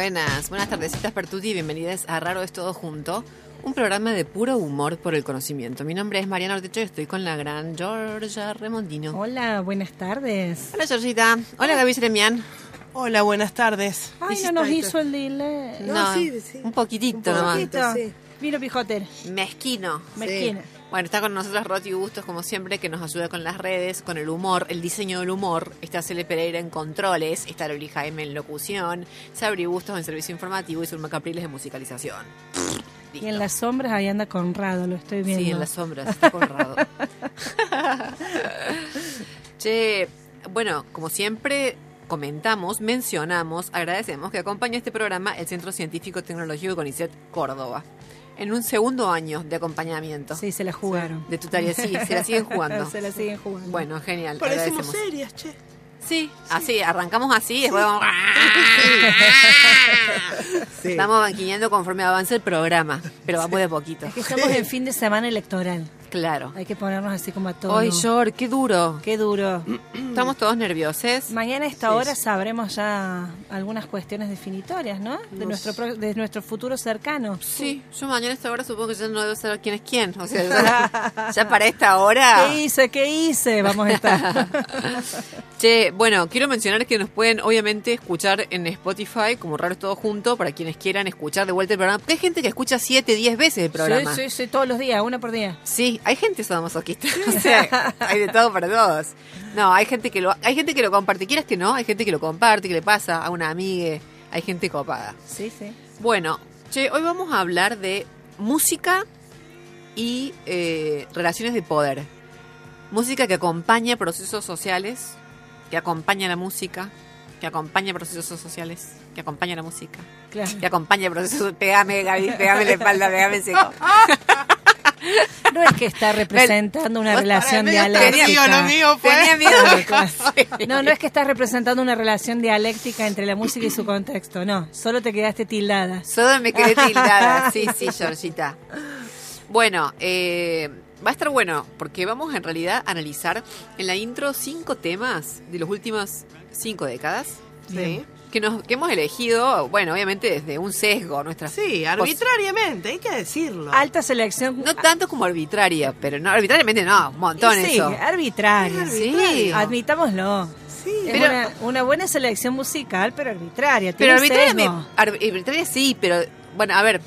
Buenas, buenas. Tardecitas, Pertuti. Bienvenidas a Raro es Todo Junto. Un programa de puro humor por el conocimiento. Mi nombre es Mariana Ortecho y estoy con la gran Georgia Remondino. Hola, buenas tardes. Hola, Georgita. Hola, Gaby Seremian. Hola, buenas tardes. Ay, no nos hizo el delay. No, sí, sí. un poquitito Un nomás. poquito. sí. Vino Pijoter, Mezquino. Mezquina. Bueno, está con nosotros Roti Bustos, como siempre, que nos ayuda con las redes, con el humor, el diseño del humor. Está Cele Pereira en controles, está Loli Jaime en locución, Sabri Bustos en servicio informativo y Zulma Capriles en musicalización. Y en las sombras ahí anda Conrado, lo estoy viendo. Sí, en las sombras, está colorado. che, bueno, como siempre comentamos, mencionamos, agradecemos que acompaña este programa el Centro Científico Tecnológico CONICET Córdoba. En un segundo año de acompañamiento. Sí, se la jugaron. De tu tarea, sí, se la siguen jugando. se la siguen jugando. Bueno, genial. Parecemos serias, che. Sí, así, arrancamos así y después vamos. Sí. Estamos banquineando conforme avance el programa, pero vamos de poquito. Es que estamos en fin de semana electoral. Claro. Hay que ponernos así como a todos. Ay, Jor, qué duro. Qué duro. Estamos todos nerviosos. Mañana a esta hora sabremos ya algunas cuestiones definitorias, ¿no? De nuestro de nuestro futuro cercano. Sí, yo mañana a esta hora supongo que ya no debo saber quién es quién. O sea, ya, ya para esta hora. ¿Qué hice? ¿Qué hice? Vamos a estar. Che, bueno, quiero mencionar que nos pueden obviamente escuchar en Spotify, como raro todo junto, para quienes quieran escuchar de vuelta el programa. Porque hay gente que escucha 7, 10 veces el programa. Sí, sí, sí, todos los días, una por día. Sí, hay gente sadomasoquista. o sea, hay de todo para todos. No, hay gente que lo, hay gente que lo comparte. Quieras que no, hay gente que lo comparte, que le pasa a una amiga. Hay gente copada. Sí, sí. Bueno, che, hoy vamos a hablar de música y eh, relaciones de poder. Música que acompaña procesos sociales, que acompaña la música, que acompaña procesos sociales, que acompaña la música, Claro. que acompaña procesos... Pegame, Gaby, pegame la espalda, pegame el seco. No es que está representando una relación dialéctica. tardío lo mío fue. Tenía miedo. No, no es que estás representando una relación dialéctica entre la música y su contexto, no, solo te quedaste tildada. Solo me quedé tildada. Sí, sí, Georgita. Bueno, eh, va a estar bueno porque vamos en realidad a analizar en la intro cinco temas de las últimas cinco décadas. Bien. Que, nos, que hemos elegido, bueno, obviamente desde un sesgo, nuestra Sí, arbitrariamente, hay que decirlo. Alta selección. No tanto como arbitraria, pero no, arbitrariamente no, un montón sí, eso. arbitraria. Sí. Admitámoslo. Sí, Es Pero- una, una buena selección musical, pero arbitraria. Pero arbitraria, me- arbitraria sí, pero bueno, a ver,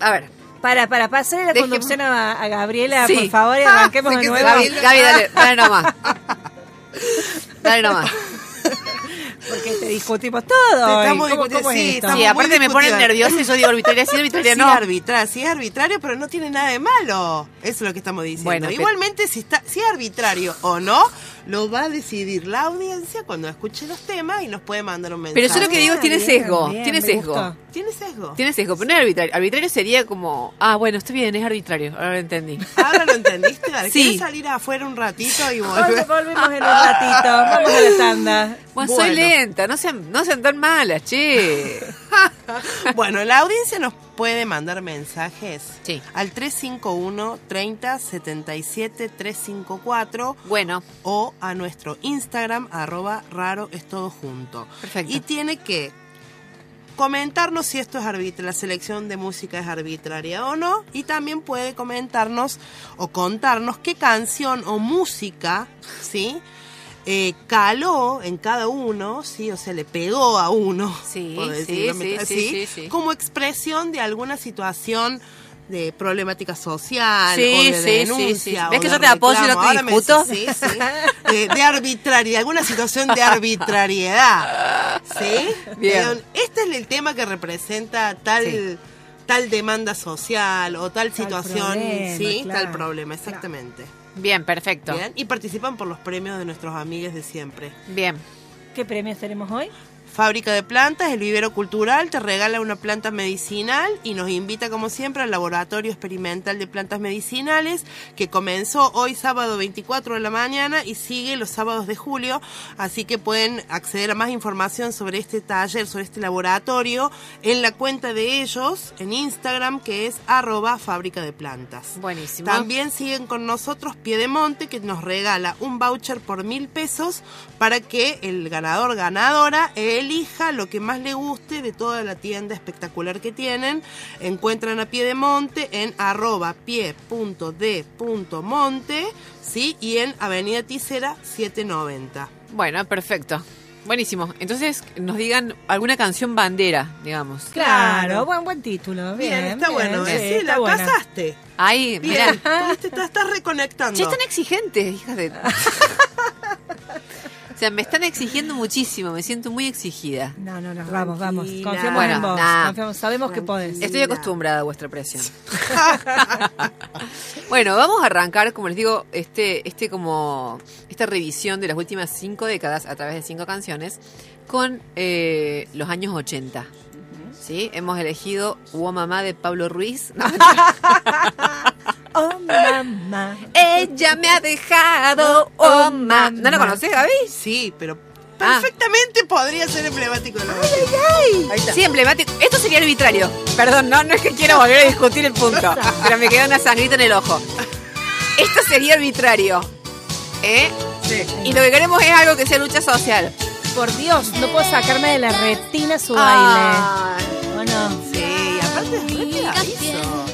a ver. Para, para pasarle la Dejemos- conducción a, a Gabriela, Sí. por favor, y arranquemos sé de nuevo. se Gaby, Gaby, dale, dale nomás. Dale nomás. Porque te discutimos todo. Estamos ¿Cómo- discutiendo, cómo es sí, estamos- aparte me ponen nerviosa y yo digo arbitraria sí, arbitraria Sí, no. arbitrario, sí es arbitrario, pero no tiene nada de malo. Eso es lo que estamos diciendo. Bueno, pero- Igualmente, si, está, si es arbitrario o no, lo va a decidir la audiencia cuando escuche los temas y nos puede mandar un mensaje. Pero yo lo que digo es tiene bien, sesgo, bien, tiene sesgo. gustó. ¿Tiene sesgo? Tiene sesgo, pero no es arbitrario. Arbitrario sería como, ah, bueno, está bien, es arbitrario, ahora lo entendí. Ahora lo entendiste. Dale, Sí. ¿Quieres salir afuera un ratito y Vol- volver? Volvemos en un ratito. Vamos a la tanda. Bueno, soy Bueno. lenta, no sean, no sean tan malas, che. Bueno, la audiencia nos puede mandar mensajes Sí. al 351 30 77 354 Bueno, o a nuestro Instagram arroba raro es todo junto. Perfecto. Y tiene que comentarnos si esto es arbitrario, la selección de música es arbitraria o no. Y también puede comentarnos o contarnos qué canción o música, ¿sí? Eh, caló en cada uno, sí, o sea, le pegó a uno, Sí, por decirlo sí, así, sí, sí, sí. como expresión de alguna situación de problemática social Sí, o de sí, denuncia. sí. o ¿Ves que de yo te apoyo y no te discuto? Sí, sí. De, de arbitrariedad, alguna situación de arbitrariedad. ¿Sí? Bien. Eh, Este es el tema que representa tal, tal demanda social o tal, situación, problema, sí, claro. tal problema, exactamente. Bien, perfecto. Bien. Y participan por los premios de nuestros amigos de siempre. Bien. ¿Qué premios tenemos hoy? Fábrica de Plantas, el vivero cultural, te regala una planta medicinal y nos invita como siempre al laboratorio experimental de plantas medicinales que comenzó hoy sábado 24 de la mañana y sigue los sábados de julio, así que pueden acceder a más información sobre este taller, sobre este laboratorio en la cuenta de ellos en Instagram que es arroba fábrica de plantas. Buenísimo. También siguen con nosotros Piedemonte, que nos regala un voucher por mil pesos para que el ganador ganadora elija lo que más le guste de toda la tienda espectacular que tienen. Encuentran a Piedemonte en arroba pie.d.monte, ¿sí? Y en Avenida Ticera 790. Bueno, perfecto. Buenísimo. Entonces, nos digan alguna canción bandera, digamos. Claro, buen buen título. Bien, Bien, está bien, bueno. sí, ¿eh? Sí, está la. Ay, Bien, mira. Te estás reconectando. Che, están exigentes, hijas de... o sea, me están exigiendo muchísimo, me siento muy exigida. No, no, no, vamos, vamos. Confiamos Bueno, en vos. nah. confiamos, sabemos que podés. Estoy acostumbrada a vuestra presión. bueno, vamos a arrancar, como les digo, este, este como esta revisión de las últimas cinco décadas a través de cinco canciones con eh, los años 80. ¿Sí? Hemos elegido Oh Mamá de Pablo Ruiz. No, Oh, mamá. Ella me ha dejado, oh mamá. ¿No lo conoces, Gaby? Sí, pero Ah. perfectamente podría ser emblemático de la Ahí está. Sí, emblemático. Esto sería arbitrario. Perdón, no, no es que quiero volver a discutir el punto, pero me queda una sangrita en el ojo. Esto sería arbitrario. ¿Eh? Sí. Y lo que queremos es algo que sea lucha social. Por Dios, no puedo sacarme de la retina su Ay, baile. ¿O no? Sí, aparte es re pegadizo.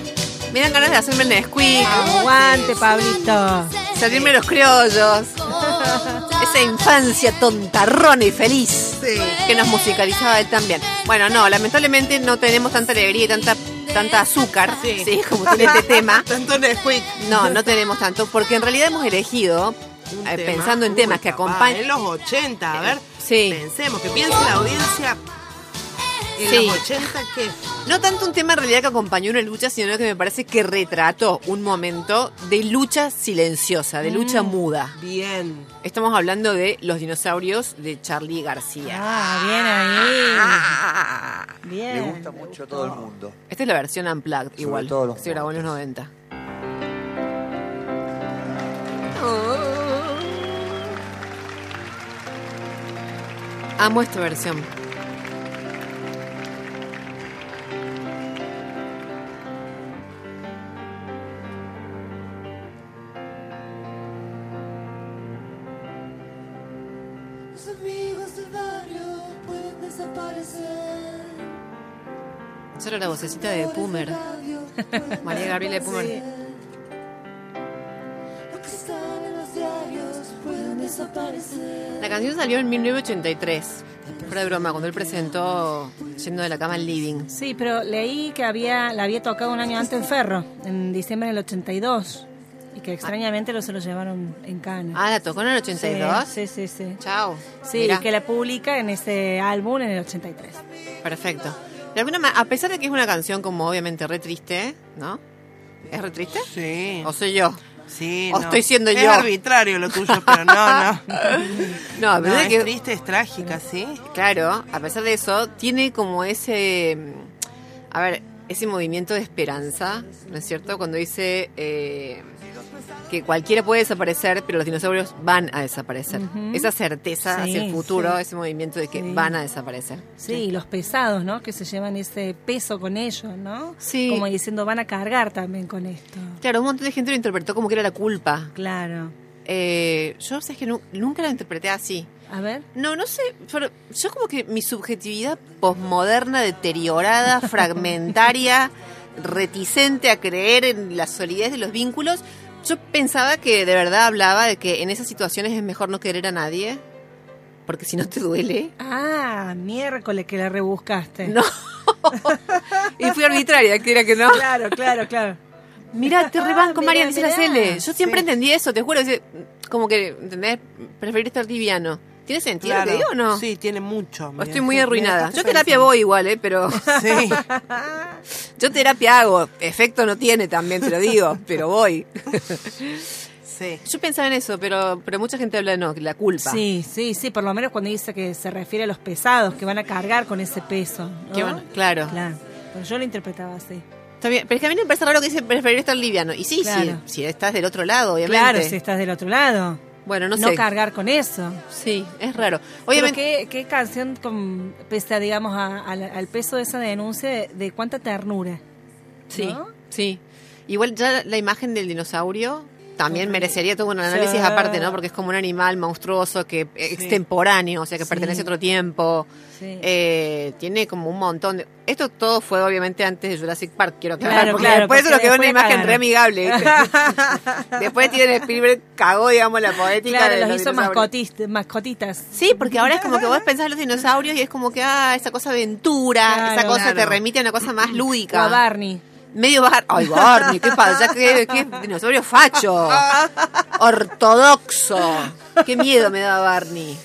me dan ganas de hacerme el Nesquik, Aguante, Pablito. salirme los criollos. Esa infancia tontarrona y feliz Sí. que nos musicalizaba él también. Bueno, no, lamentablemente no tenemos tanta alegría y tanta, tanta azúcar, Sí. sí, como tiene este tema. Tanto Nesquik. No, no tenemos tanto, porque en realidad hemos elegido, eh, pensando en Uy, temas que acompañan... En los 80, a ver. Sí. Pensemos, que piense la audiencia. En Sí. los 80, ¿qué? No tanto un tema en realidad que acompañó una lucha, sino que me parece que retrató un momento de lucha silenciosa, de lucha muda. Bien. Estamos hablando de Los dinosaurios de Charlie García. Ah, bien ahí. Ah. Bien. Le gusta mucho a todo el mundo. Esta es la versión unplugged, Sobre igual. todo los que se grabó en los 90. Amo esta versión. Vocecita de Pumer. María Gabriela de Pumer. Sí. La canción salió en 1983. Fuera de broma, cuando él presentó Yendo de la cama al living. Sí, pero leí que había la había tocado un año antes en Ferro, en diciembre del 82. Y que extrañamente lo se lo llevaron en Cana. Ah, la tocó en el 82. Sí, sí, sí. sí. Chao. Sí, Mirá. y que la publica en ese álbum en el 83. Perfecto. De alguna ma- a pesar de que es una canción como obviamente re triste, ¿no? ¿Es re triste? Sí. ¿O soy yo? Sí, O no. estoy siendo es yo. arbitrario lo tuyo, pero no, no. No, a No, pesar de es que, triste, es trágica, sí. claro, a pesar de eso, tiene como ese, a ver, ese movimiento de esperanza, ¿no es cierto? Cuando dice eh, que cualquiera puede desaparecer, pero los dinosaurios van a desaparecer. Esa certeza Sí, hacia el futuro, sí. ese movimiento de que Sí. van a desaparecer. Sí, y los pesados, ¿no? Que se llevan ese peso con ellos, ¿no? Sí. Como diciendo, van a cargar también con esto. Claro, un montón de gente lo interpretó como que era la culpa. Claro. Eh, yo sé que nu- nunca lo interpreté así. A ver. No, no sé, pero yo como que mi subjetividad posmoderna, deteriorada, fragmentaria, reticente a creer en la solidez de los vínculos, yo pensaba que de verdad hablaba de que en esas situaciones es mejor no querer a nadie, porque si no te duele. Ah, miércoles que la rebuscaste. No. y fui arbitraria, que era que no. Claro, claro, claro. Mira, te rebanco, Ah, Marian, mirá, dice la. Cele. Yo siempre Sí. entendí eso, te juro. Como que, ¿entendés? Preferir estar liviano. ¿Tiene sentido lo Claro. que digo o no? Sí, tiene mucho. Estoy muy sí, arruinada. mira, Yo terapia pensando. voy igual, ¿eh? Pero Sí. yo terapia hago. Efecto no tiene también, te lo digo, pero voy. Sí. Yo pensaba en eso, pero pero mucha gente habla de no, la culpa. Sí, sí, sí, por lo menos cuando dice que se refiere a los pesados, que van a cargar con ese peso. ¿no? Que van- claro. Claro. Pero yo lo interpretaba así. Está bien, pero es que a mí me parece raro que dice preferir estar liviano. Y sí, Claro. sí, si estás del otro lado, obviamente. Claro, si estás del otro lado. Bueno, no, No, sé. cargar con eso. Sí, es raro. Pero Obviamente, ¿qué, qué canción con, digamos, a- al- al peso de esa denuncia de, de cuánta ternura. sí, ¿no? sí. Igual ya la imagen del dinosaurio también merecería todo un análisis Sí. aparte, ¿no? Porque es como un animal monstruoso que es extemporáneo, o sea, que Sí. pertenece a otro tiempo. Sí. Eh, tiene como un montón de... Esto todo fue obviamente antes de Jurassic Park, quiero aclarar, Claro, porque claro, después porque eso nos quedó una imagen re cagaron. amigable. ¿viste? después tiene Spielberg cagó, digamos, la poética claro, de los, los hizo dinosaurios. mascotis- mascotitas. Sí, porque ahora es como que vos pensás en los dinosaurios y es como que, ah, esa cosa aventura, esa cosa te remite a una cosa más O a lúdica. Barney. Medio bar... Ay, Barney, qué pasa, que qué dinosaurio facho. Ortodoxo. Qué miedo me da Barney.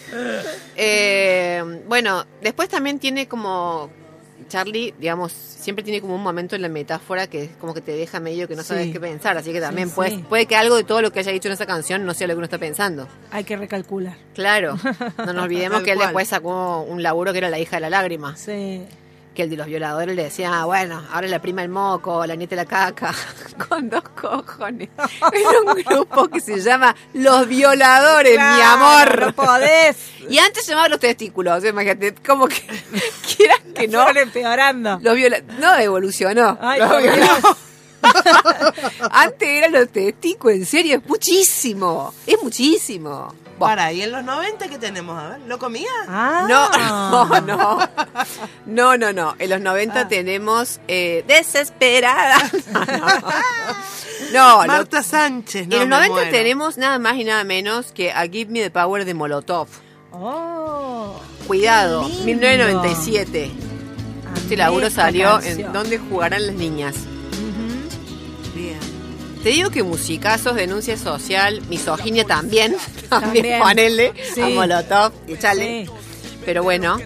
Eh, bueno, después también tiene como Charlie, digamos, siempre tiene como un momento en la metáfora que es como que te deja medio que no sabes Sí. qué pensar, así que también Sí, puede, sí. puede que algo de todo lo que haya dicho en esa canción no sea lo que uno está pensando. Hay que recalcular. Claro, no nos olvidemos que él después sacó un laburo que era La hija de la lágrima, Sí. Que el de los violadores le decía, ah, bueno, ahora la prima el moco, la nieta la caca, con dos cojones. En un grupo que se llama Los Violadores, mi amor. No podés. Y antes se llamaba Los Testículos, imagínate, como que quieran que no. Fueron empeorando. Los viola no evolucionó. Ay, Los. Antes eran los testículos, en serio, es muchísimo. Es muchísimo. Buah. Para, ¿y en los 90 qué tenemos? A ver, ¿lo comía? No, Ah. no, no. No, no, no. En los 90 tenemos eh, Desesperada. No, no. Marta Sánchez, no en los me 90 muero. tenemos nada más y nada menos que a Give Me the Power de Molotov. Oh. Cuidado, Qué lindo. 1997. Este Amé laburo salió canción. en ¿Dónde jugarán las niñas? Te digo que musicazos, denuncia social, misoginia también. También, ponele Sí. a Molotov echale. Sí. Pero bueno.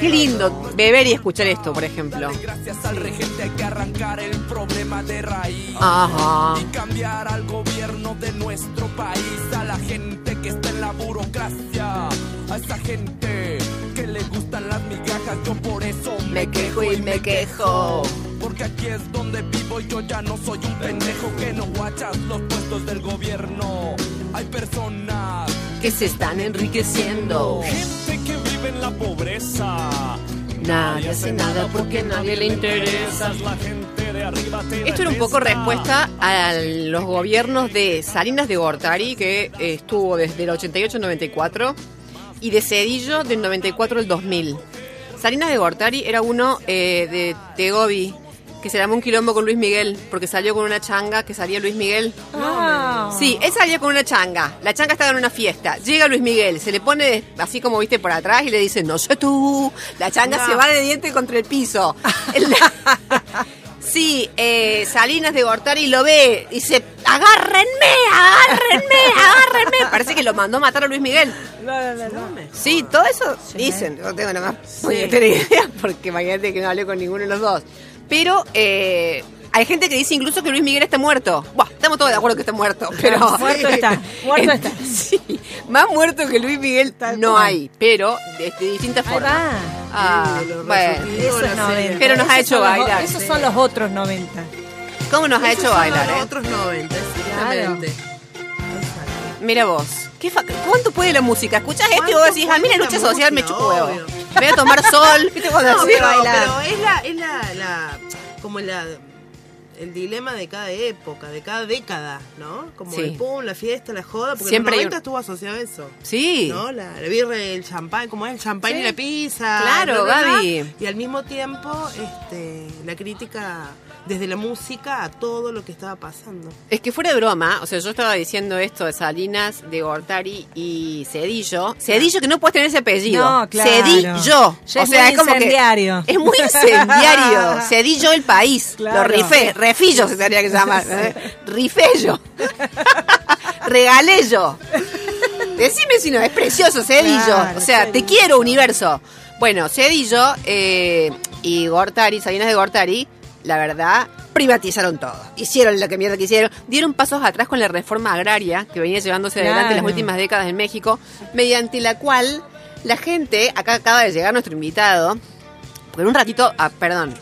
Qué lindo beber y escuchar esto, por ejemplo. Gracias al regente hay que arrancar el problema de raíz. Ajá. Y cambiar al gobierno de nuestro país, a la gente que está en la burocracia, a esa gente que le gustan las migajas, yo por eso Me quejo y me quejo. Porque aquí es donde vivo y yo ya no soy un pendejo que no guachas los puestos del gobierno. Hay personas, Que se están enriqueciendo. gente que vive en la pobreza. Nadie hace nada porque nadie le interesa. Esto era un poco respuesta a los gobiernos de Salinas de Gortari, que estuvo desde el 88 al 94. y de Cedillo del 94 al 2000. Salinas de Gortari era uno eh, de Tegobi, que se llamó un quilombo con Luis Miguel, porque salió con una changa que salía Luis Miguel. Ah. Sí, él salía con una changa. La changa estaba en una fiesta. Llega Luis Miguel, se le pone así como viste por atrás y le dice, no sé tú. La changa No. se va de diente contra el piso. Sí, eh, Salinas de Gortari lo ve y dice, agárrenme, agárrenme, agárrenme. Parece que lo mandó a matar a Luis Miguel. No, no, no. Sí, todo eso dicen. No tengo nada más puñetera idea porque imagínate que no hablé con ninguno de los dos. Pero eh, hay gente que dice incluso que Luis Miguel está muerto. Buah, estamos todos de acuerdo que está muerto, pero... Muerto está, muerto está. Sí, más muerto que Luis Miguel no cual. hay, pero de, de distintas Ahí formas. va. Ah, Sí, lo bueno. resumido. Eso es la serie. 90. Pero nos ha hecho los- bailar. Esos son los otros 90. ¿Cómo nos ha hecho son bailar, los eh? otros 90, exactamente. Mira vos, ¿qué ¿cuánto puede la música? ¿Escuchás esto y vos ¿Cuánto decís, a mí la puede lucha social me chupa huevo? Voy a tomar sol, ¿viste cuando No, pero, es la, es la, la- como la el dilema de cada época, de cada década, ¿no? Como Sí. el pum, la fiesta, la joda, porque Siempre en los 90 un- estuvo asociado a eso. Sí. ¿No? La, la birra el champán, como es el champán y la pizza. Claro. Gaby. Y al mismo tiempo, este, la crítica desde la música a todo lo que estaba pasando. Es que fuera de broma, o sea, yo estaba diciendo esto de Salinas, de Gortari y Cedillo. Cedillo que no puedes tener ese apellido. No, claro. Cedillo. Ya o es sea, muy es como que incendiario. es muy incendiario. Cedillo el país. Claro. Lo rifé, refillo se tendría que llamar. ¿eh? Rifello. Regalello. Decime si no, es precioso, Cedillo. Claro, o sea, te quiero, universo. Bueno, Cedillo eh, y Gortari, Salinas de Gortari, la verdad, privatizaron todo. Hicieron lo que mierda que hicieron. Dieron pasos atrás con la reforma agraria que venía llevándose adelante en las últimas décadas en México, mediante la cual la gente, acá acaba de llegar nuestro invitado, en un ratito, ah, perdón,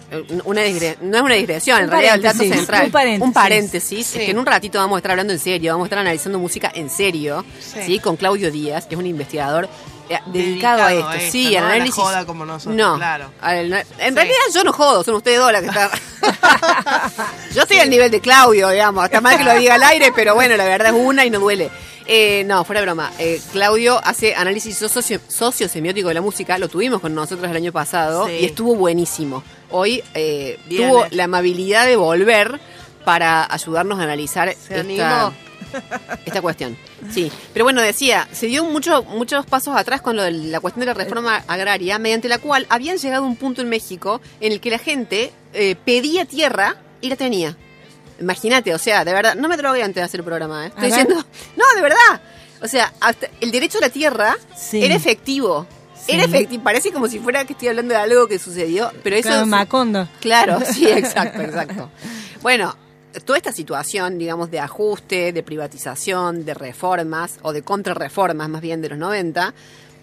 una digre- no es una digresión, en realidad el dato central. un paréntesis. Un paréntesis, Sí. es que en un ratito vamos a estar hablando en serio, vamos a estar analizando música en serio, Sí. ¿sí? Con Claudio Díaz, que es un investigador eh, dedicado, Dedicado a a esto, esto, sí, no al a la análisis. joda como nosotros, no, claro. al- en Sí. realidad yo no jodo, son ustedes dos las que están. yo estoy al nivel de Claudio, digamos, está mal que lo diga al aire, pero bueno, la verdad es una y no duele. Eh, no, fuera de broma. Eh, Claudio hace análisis socio- sociosemiótico de la música, lo tuvimos con nosotros el año pasado Sí. y estuvo buenísimo. Hoy eh, tuvo la amabilidad de volver para ayudarnos a analizar Se esta, esta cuestión. Sí, pero bueno, decía, se dio mucho, muchos pasos atrás con lo de la cuestión de la reforma agraria, mediante la cual habían llegado a un punto en México en el que la gente eh, pedía tierra y la tenía. Imagínate, o sea, de verdad, no me drogué antes de hacer el programa, ¿eh? Estoy diciendo, no, de verdad. O sea, hasta el derecho a la tierra Sí. era efectivo. Sí. Era efectivo, parece como si fuera que estoy hablando de algo que sucedió, pero eso... Claro, Macondo. Claro, sí, exacto, exacto. Bueno, toda esta situación, digamos, de ajuste, de privatización, de reformas, o de contrarreformas más bien de los 90,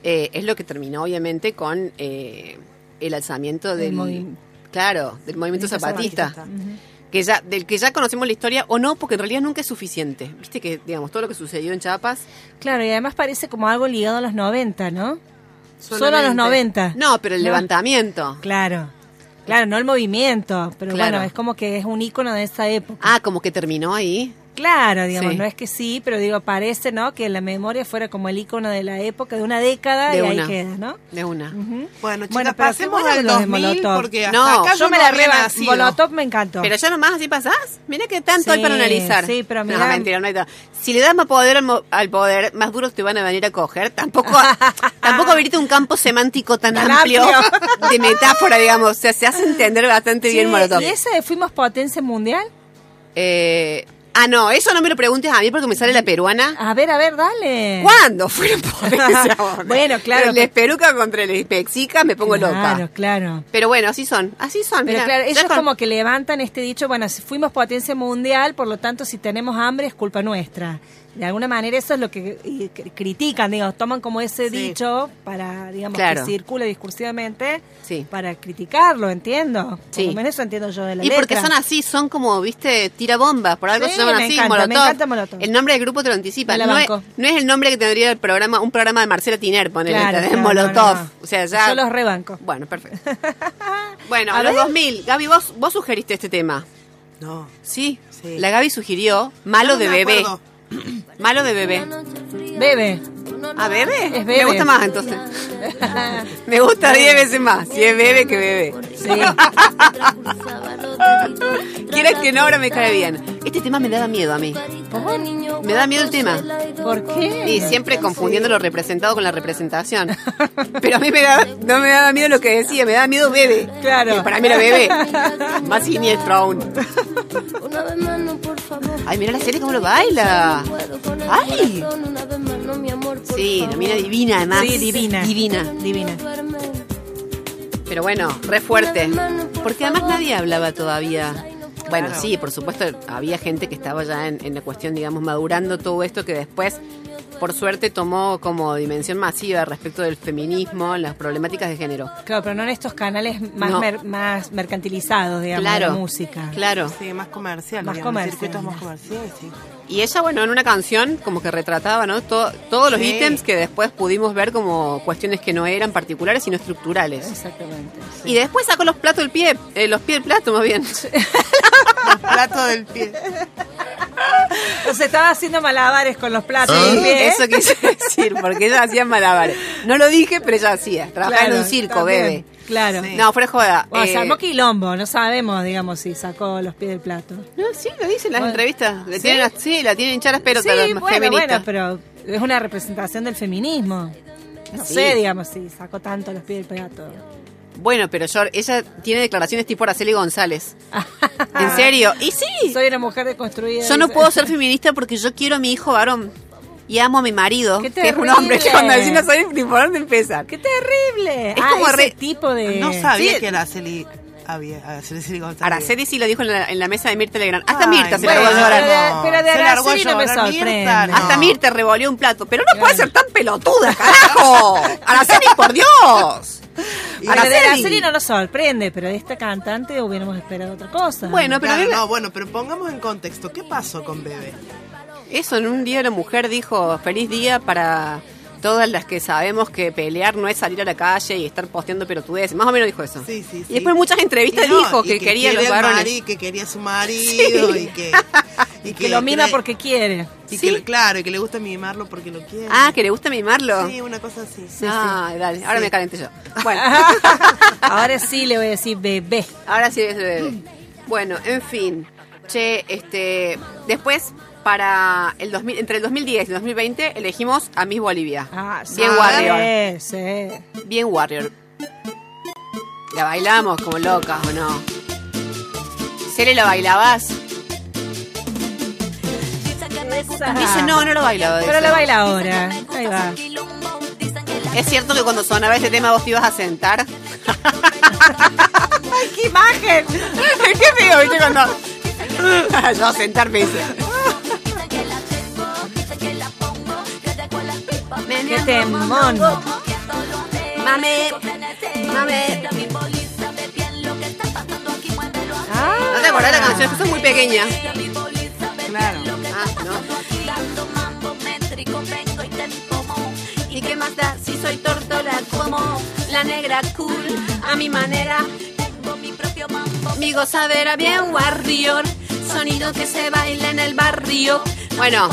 eh, es lo que terminó obviamente con eh, el alzamiento Del del... claro, del movimiento zapatista. Que ya, del que ya conocemos la historia o no, porque en realidad nunca es suficiente. Viste que, digamos, todo lo que sucedió en Chiapas. Claro, y además parece como algo ligado a los 90, ¿no? Solo a los Solamente. 90. No, pero el No. levantamiento. Claro. Claro, no el movimiento, pero Claro. bueno, es como que es un ícono de esa época. Ah, como que terminó ahí. Claro, digamos, Sí. no es que sí, pero digo, parece, ¿no? Que la memoria fuera como el ícono de la época, de una década, De y una. ahí queda, ¿no? De una. Bueno, chicas, Bueno, pasemos al lo de 2000 Molotov. porque hasta No, acá Yo yo me no la reba. Molotov me encantó. Pero ya nomás así pasás. Mira que tanto hay Sí, para analizar. sí, pero No, mirá. mentira, no hay tanto. Si le das más poder al, mo- al poder, más duros te van a venir a coger. Tampoco, tampoco abrirte un campo semántico tan, Tan amplio, amplio. de metáfora, digamos. O sea, se hace entender bastante Sí, bien Molotov. ¿Y ese de fuimos potencia mundial? Eh, ah, no, eso no me lo preguntes a mí porque me sale la peruana. A ver, a ver, dale. ¿Cuándo fueron potencia? ahora? Bueno, claro. Pero Les peruca contra el pexica me pongo Claro, loca. claro. Pero bueno, así son, así son. Pero mirá. claro, ellos con- como que levantan este dicho, bueno, si fuimos potencia mundial, por lo tanto, si tenemos hambre es culpa nuestra. De alguna manera eso es lo que critican, digamos, toman como ese Sí. dicho para, digamos, Claro. que circule discursivamente Sí. para criticarlo, entiendo. Sí. Por lo menos eso entiendo yo de la Y letra. porque son así, son como, viste, tira bombas, por algo Sí, se llaman me así, encanta, Molotov. me encanta Molotov. El nombre del grupo te lo anticipa. No es, no es el nombre que tendría el programa, un programa de Marcela Tiner, ponele, Claro, claro, Molotov. no, no. O sea, ya. Yo los rebanco. Bueno, perfecto. bueno, A a los ver. 2000. Gaby, vos, vos sugeriste este tema. No. Sí. Sí. La Gaby sugirió Malo No de bebé. acuerdo. Malo de bebé. Bebe. ¿A bebé? Es Me bebé. gusta más entonces. Me gusta 10 veces más. Si es bebé que bebé. Sí. Quieres que no, ahora me cae bien. Este tema me daba miedo a mí. Me da miedo el tema. ¿Por qué? Y siempre confundiendo lo representado con la representación. Pero a mí me da, no me daba miedo lo que decía, me daba miedo bebé. Claro. Y para mí era bebé. Más siniestro aún. Ay, mira la serie cómo lo baila. Ay. Sí, la mina divina además. Sí, divina. Divina. Divina. Pero bueno, re fuerte. Porque además nadie hablaba todavía. Bueno, sí, por supuesto, había gente que estaba ya en, en la cuestión, digamos, madurando todo esto que después, por suerte, tomó como dimensión masiva respecto del feminismo, las problemáticas de género. Claro, pero no en estos canales más, No. mer- más mercantilizados, digamos, de Claro, la música. claro. Sí, más comercial. Más digamos, comercial. Circuitos más comerciales, sí. Y ella, bueno, en una canción como que retrataba, ¿no? To- todos los Sí. ítems que después pudimos ver como cuestiones que no eran particulares, sino estructurales. Exactamente. Y después sacó los platos del pie, eh, los pies del plato más bien. Plato del pie. O sea, estaba haciendo malabares con los platos. Sí, ¿eh? eso quise decir, porque ella hacía malabares. No lo dije, pero ella hacía. Trabajaba en un circo, bebé. Claro. Sí. No, fuera de joda. O eh, sea, armó quilombo, no sabemos, digamos, si sacó los pies del plato. no, sí, lo dicen en las Bueno. entrevistas. Le ¿Sí? tienen, sí, la tienen hinchadas pelotas sí, las bueno, feministas. bueno, pero es una representación del feminismo. No Sí. sé, digamos, si sacó tanto los pies del plato. Bueno, pero yo, ella tiene declaraciones tipo Araceli González. ¿En serio? Y sí. Soy una mujer deconstruida. Yo no puedo ser feminista porque yo quiero a mi hijo varón. Y amo a mi marido, Qué que es un hombre. que cuando así no sabe ni por dónde empezar. ¡Qué terrible! Es Ah, como ese re- tipo de... No sabía Sí. que Araceli había. Araceli González. Araceli sí lo dijo en la, en la mesa de Mirta Legrand. Hasta Ay, Mirta se bueno, largó a llorar. de- pero de Araceli no me sorprende. Mirta, no. Hasta Mirta revolvió un plato. Pero no puede ser tan pelotuda, carajo. Araceli, por Dios. De Araceli. No nos sorprende, pero de esta cantante hubiéramos esperado otra cosa. Bueno, pero Claro, no, bueno, pero pongamos en contexto. ¿Qué pasó con Bebé? Eso en un día la mujer dijo, feliz día para todas las que sabemos que pelear no es salir a la calle y estar posteando pelotudeces. Más o menos dijo eso. Sí, sí, sí. Y después en muchas entrevistas no, dijo que, quería a los varones. mari- que quería a su marido y que... Y que lo mima cree- porque quiere. Y Sí. que, claro, y que le gusta mimarlo porque lo quiere. Ah, que le gusta mimarlo. Sí, una cosa así. ah, dale, ahora Sí. me calenté yo. Bueno, Ahora sí le voy a decir bebé. ahora sí es el bebé. Bueno, en fin. Che, este, después para el 2000, entre el 2010 y el 2020 elegimos a Miss Bolivia. Ah, sí. Bien Warrior. Sí. Bien Warrior. La bailamos como locas, ¿o no? Cele, ¿la bailabas? Dice, no, no lo bailaba. Pero lo baila ahora. Ahí va. Es cierto que cuando sonaba este tema vos te ibas a sentar. ¡Ay, qué imagen! ¿Qué feo, viste? Cuando... Yo a sentarme dice. ¡Qué temón! Mame, mame. Ah, ¿No te acordás de la canción? Sos muy pequeña. Claro. Ah, no. ¿Y qué más da si soy tortola como la negra cool? A mi manera. Mi gozadera bien warrior. Sonido que se baila en el barrio. Bueno,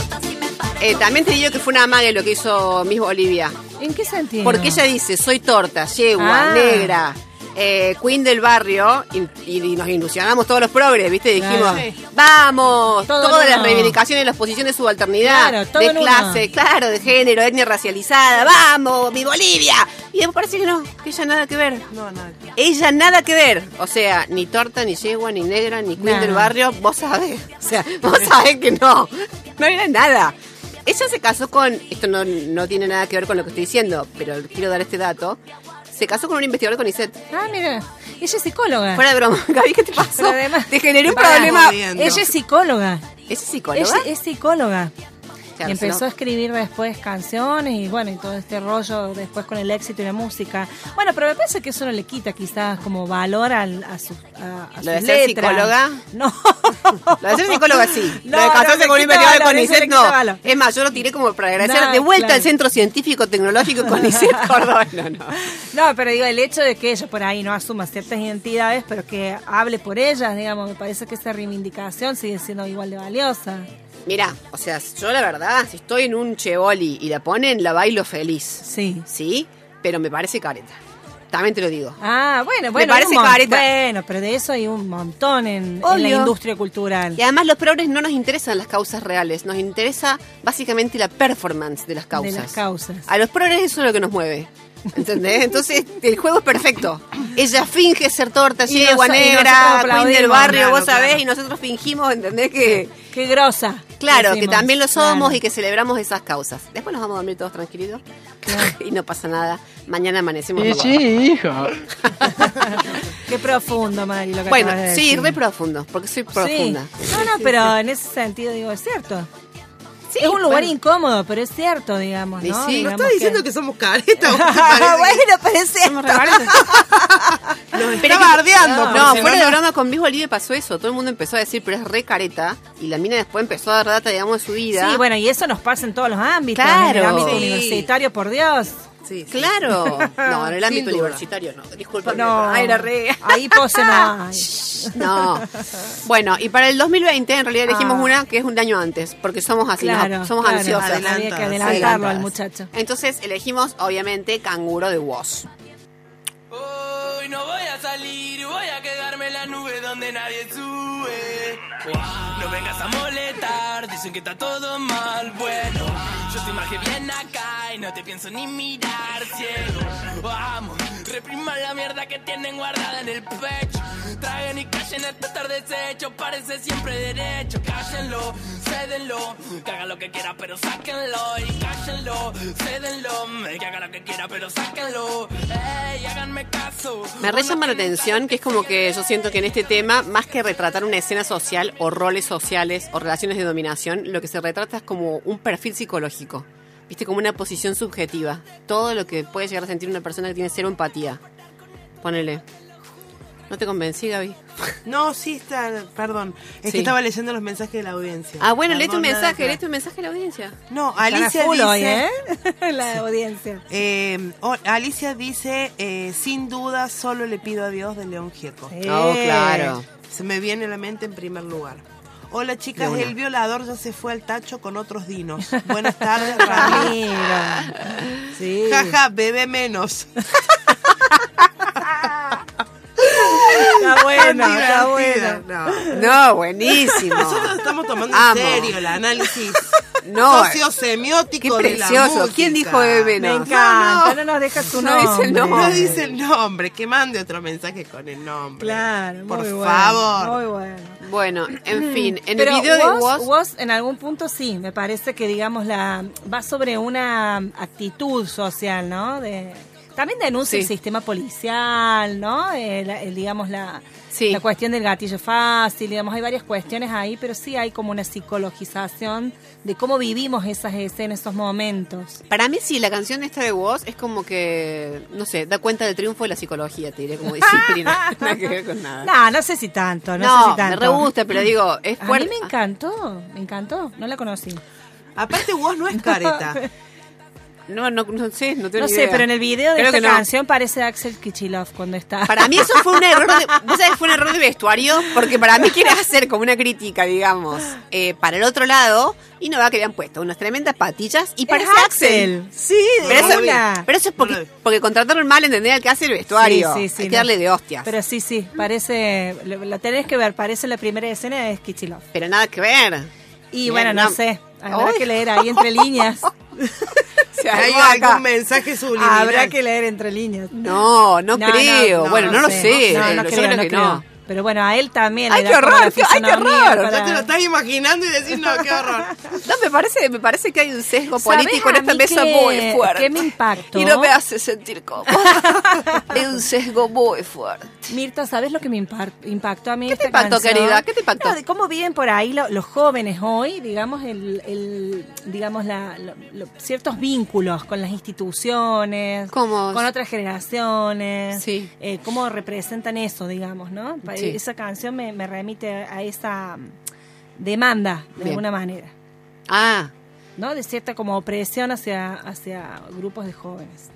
eh, también te digo que fue una magia lo que hizo Miss Bolivia. ¿En qué sentido? Porque ella dice, soy torta, yegua, Ah. negra, eh, queen del barrio, y, y nos ilusionamos todos los progres, ¿viste? Dijimos, vamos, Todo todas las reivindicaciones, las posiciones de subalternidad, Claro, de uno. clase, claro, de género, etnia racializada, vamos, mi Bolivia. Y después parece que no, que ella nada que ver. No, nada. Ella nada que ver. O sea, ni torta, ni yegua, ni negra, ni queen del barrio. Vos sabés. O sea, vos sabés que no. No era nada. Ella se casó con. Esto no, no tiene nada que ver con lo que estoy diciendo, pero quiero dar este dato. Se casó con un investigador con ISET. Ah, mira. Ella es psicóloga. Fuera de broma. Gaby, ¿qué te pasó? Además- te generé un problema. Ella es psicóloga. ¿Es psicóloga? Ella es psicóloga. Claro, y empezó a escribir después canciones y bueno, y todo este rollo después con el éxito y la música. Bueno, pero me parece que eso no le quita quizás como valor al- a, sus a, a ¿Lo de sus ser letras. psicóloga? No. Lo de ser psicóloga sí. No, lo de casarse con un investigador valor, con eso le ISET quita no. valor. Es más, yo lo tiré como para agradecer. No, de vuelta claro. al Centro Científico Tecnológico con ISET Córdoba. No, no. No, pero digo, el hecho de que ella por ahí no asuma ciertas identidades, pero que hable por ellas, digamos, me parece que esa reivindicación sigue siendo igual de valiosa. Mira, o sea, yo la verdad, si estoy en un chevoli y la ponen, la bailo feliz. Sí. Sí, pero me parece careta. También te lo digo. Ah, bueno, bueno. parece careta. Bueno, pero de eso hay un montón en, en la industria cultural. Y además los progres no nos interesan las causas reales, nos interesa básicamente la performance de las causas. De las causas. A los progres eso es lo que nos mueve. ¿Entendés? Entonces el juego es perfecto. Ella finge ser torta, Y yegua negra, queen del barrio, claro, vos sabés, claro. y nosotros fingimos, ¿entendés? Que, Qué grosa. claro, que también lo somos Claro. y que celebramos esas causas. Después nos vamos a dormir todos tranquilitos y no pasa nada. Mañana amanecemos. robados. hijo. Qué profundo, Mari, lo que Bueno, de sí, decir. re profundo, porque soy profunda. Sí. No, no, pero en ese sentido digo, es cierto. Es un lugar incómodo, pero es cierto, digamos, ¿no? sí. ¿No Digamos estás diciendo que somos caretas? ¿o qué te parece que bueno, pero es cierto. Nos está que- bardeando. No, si fuera de no- broma, con Luis Bolívar pasó eso. Todo el mundo empezó a decir, pero es re careta. Y la mina después empezó a dar data, digamos, de su vida. Sí, bueno, y eso nos pasa en todos los ámbitos. Claro. En el ámbito Sí. universitario, por Dios. Sí, sí. Claro. No, en el ámbito universitario no. Disculpa. No, Ay, era re. ahí pose no. Bueno, y para el 2020 en realidad elegimos Ah. una que es un año antes, porque somos así, nos- Claro, somos claro, ansiosas. Había que adelantarlo al muchacho. Entonces elegimos, obviamente, Canguro de Woz. Hoy no voy a salir, voy a quedarme en la nube donde nadie sube. No vengas a molestar, dicen que está todo mal. Bueno, yo te marqué bien acá y no te pienso ni mirar ciego. Vamos, repriman la mierda que tienen guardada en el pecho. Traigan y callen esto estar deshecho, parece siempre derecho. Cállenlo, cédenlo, que haga lo que quiera, pero sáquenlo. Y cállenlo, cédenlo, que haga lo que quiera, pero sáquenlo. Ey, háganme caso. Me re llama la atención que es como que yo siento que en este tema, más que retratar una escena social o roles sociales o relaciones de dominación, lo que se retrata es como un perfil psicológico. Viste, como una posición subjetiva. Todo lo que puede llegar a sentir una persona que tiene cero empatía. Ponele. ¿No te convencí, Gaby? No, sí está, perdón. Es Sí. que estaba leyendo los mensajes de la audiencia. Ah, bueno, Perdón, nada mensaje, leíste un mensaje a la audiencia. No, Alicia dice... hoy, ¿eh? la audiencia. eh, oh, Alicia dice, eh, sin duda, solo le pido a Dios de León Gieco. Sí. Oh, claro. Se me viene a la mente en primer lugar. Hola chicas, el violador ya se fue al tacho con otros dinos. Buenas tardes, Ramiro. Mira. Sí. Jaja, bebe menos. Está bueno, está bueno. No. Buenísimo. Nosotros estamos tomando en serio el análisis No, sociosemiótico qué de la precioso. música. ¿Quién dijo bebé Me menos? encanta, No, no, no. nos dejas tu No nombre. dice el nombre. No dice el nombre, que mande otro mensaje con el nombre. Claro, Por muy bueno, favor. Muy bueno. Bueno, en fin, en Pero el video de Woz... Woz, en algún punto sí, me parece que digamos la va sobre una actitud social, ¿no? De también denuncia Sí. el sistema policial, ¿no? El, el, digamos la Sí. la cuestión del gatillo fácil, digamos hay varias cuestiones ahí, pero sí hay como una psicologización de cómo vivimos esas escenas, esos momentos. Para mí sí, la canción esta de Woz es como que, no sé, da cuenta del triunfo de la psicología, te diré, como disciplina. Nada que ver con nada. No, no sé si tanto, no, No, sé si me tanto. re gusta, pero digo, es A mí fuerte. me encantó, me encantó, no la conocí. Aparte vos no es careta. No, no, no sé, no tengo No ni sé, idea. pero en el video de Creo esta no. canción parece Axel Kichilov cuando está. Para mí eso fue un error de, ¿vos sabés? fue un error de vestuario, porque para mí quiere hacer como una crítica, digamos, eh, para el otro lado, y no va que le han puesto unas tremendas patillas y parece Es Axel. Sí, de Pero eso, pero eso es porque, porque contrataron mal, ¿entendés? Al que hace el vestuario. Sí, sí, sí, Hay que no. darle de hostias. Pero, Pero sí, sí, parece, lo, lo tenés que ver, parece la primera escena de Kichilov. nada que ver. Y Bien, bueno, no no. sé, habrá que leer ahí entre líneas. Se Hay acá. algún mensaje subliminal. habrá que leer entre líneas. No, no, No, creo. no, bueno, no, lo sé. Yo creo, que no. Pero bueno, a él también Ay, qué horror, qué- ay, qué horror. para- Ya te lo estás imaginando y decís, no, qué horror. No, me parece, me parece que hay un sesgo ¿Sabés político en esta mesa muy fuerte. qué me impactó? Y no me hace sentir cómoda. hay un sesgo muy fuerte. Mirta, ¿sabes lo que me impactó a mí? ¿Qué te impactó, canción? querida? ¿Qué te impactó? No, de cómo viven por ahí lo- los jóvenes hoy, digamos, el, el- digamos la, lo- ciertos vínculos con las instituciones, ¿Cómo? con otras generaciones, Sí. eh, cómo representan eso, digamos, ¿no? Sí. Esa canción me, me remite a esa mm, demanda, de Bien. alguna manera, Ah, ¿no? De cierta como opresión hacia, hacia grupos de jóvenes.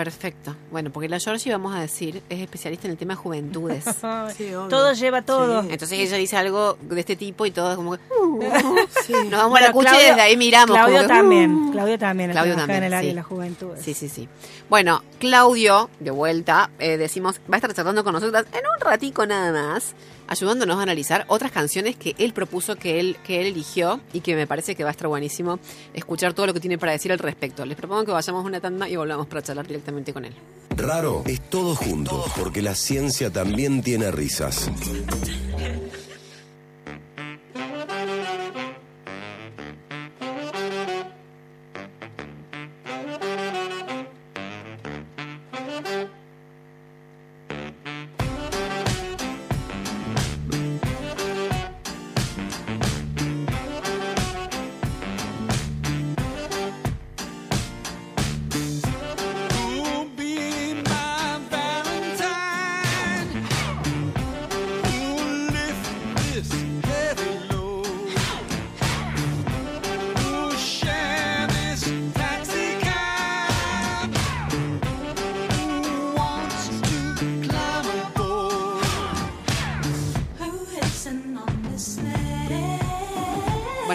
Perfecto. Bueno, porque la Georgie, vamos a decir, es especialista en el tema de juventudes. Sí, obvio. todo lleva todo. Entonces ella dice algo de este tipo y todo es como que... uh, Sí. Nos vamos a la cucha y desde ahí miramos. Claudio como que, también, uh. Claudio también, Claudio también, en el área sí. de la juventud. Sí, sí, sí. Bueno, Claudio, de vuelta, eh, decimos, va a estar charlando con nosotras en un ratico nada más, ayudándonos a analizar otras canciones que él propuso, que él, que él eligió y que me parece que va a estar buenísimo escuchar todo lo que tiene para decir al respecto. Les propongo que vayamos a una tanda y volvamos para charlar directamente con él. Raro es todo junto, porque la ciencia también tiene risas.